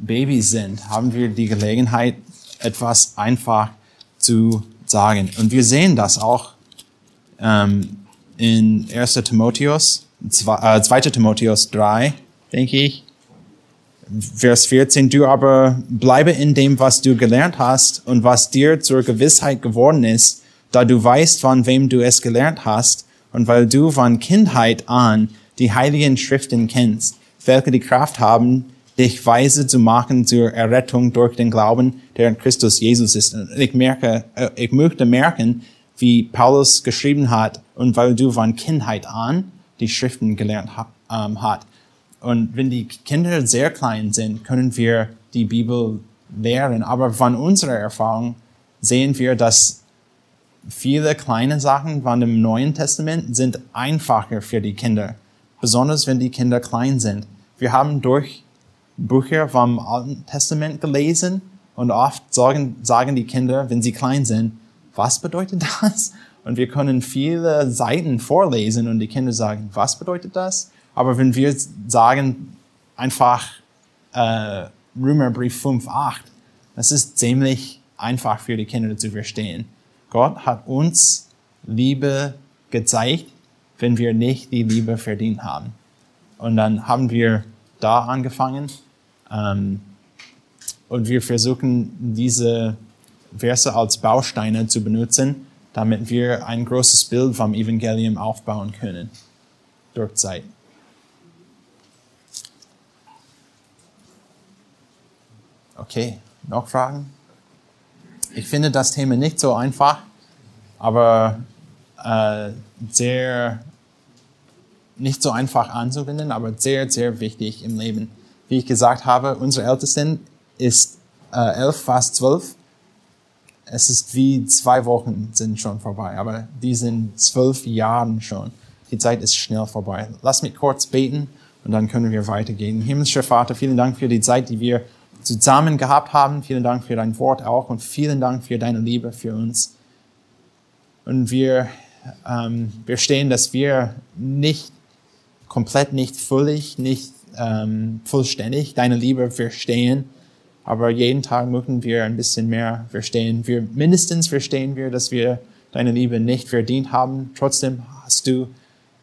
Babys sind, haben wir die Gelegenheit, etwas einfach zu sagen. Und wir sehen das auch ähm, in 1. Timotheus, 2, äh, 2. Timotheus 3, denke ich. Vers 14, du aber bleibe in dem, was du gelernt hast und was dir zur Gewissheit geworden ist, da du weißt, von wem du es gelernt hast und weil du von Kindheit an die heiligen Schriften kennst, welche die Kraft haben, dich weise zu machen zur Errettung durch den Glauben, der in Christus Jesus ist. Und ich merke, äh, ich möchte merken, wie Paulus geschrieben hat, und weil du von Kindheit an die Schriften gelernt ähm, hat. Und wenn die Kinder sehr klein sind, können wir die Bibel lehren. Aber von unserer Erfahrung sehen wir, dass viele kleine Sachen von dem Neuen Testament sind einfacher für die Kinder. Besonders wenn die Kinder klein sind. Wir haben durch Bücher vom Alten Testament gelesen und oft sagen, sagen die Kinder, wenn sie klein sind, was bedeutet das? Und wir können viele Seiten vorlesen und die Kinder sagen, was bedeutet das? Aber wenn wir sagen einfach äh, Römerbrief 5, 8, das ist ziemlich einfach für die Kinder zu verstehen. Gott hat uns Liebe gezeigt, wenn wir nicht die Liebe verdient haben. Und dann haben wir da angefangen und wir versuchen diese Verse als Bausteine zu benutzen, damit wir ein großes Bild vom Evangelium aufbauen können durch Zeit. Okay, noch Fragen? Ich finde das Thema nicht so einfach, aber äh, sehr nicht so einfach anzuwenden, aber sehr, sehr wichtig im Leben. Wie ich gesagt habe, unsere Ältesten ist äh, elf, fast zwölf es ist wie zwei Wochen sind schon vorbei, aber die sind zwölf Jahren schon. Die Zeit ist schnell vorbei. Lass mich kurz beten und dann können wir weitergehen. Himmlischer Vater, vielen Dank für die Zeit, die wir zusammen gehabt haben. Vielen Dank für dein Wort auch und vielen Dank für deine Liebe für uns. Und wir ähm, dass wir nicht komplett, nicht völlig, nicht ähm, vollständig deine Liebe verstehen aber jeden Tag möchten wir ein bisschen mehr verstehen. Wir, mindestens verstehen wir, dass wir deine Liebe nicht verdient haben. Trotzdem hast du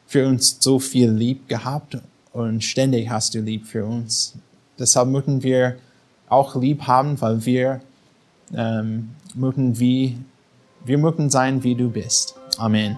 für uns so viel lieb gehabt und ständig hast du lieb für uns. Deshalb möchten wir auch lieb haben, weil wir ähm, möchten wie, wir möchten sein, wie du bist. Amen.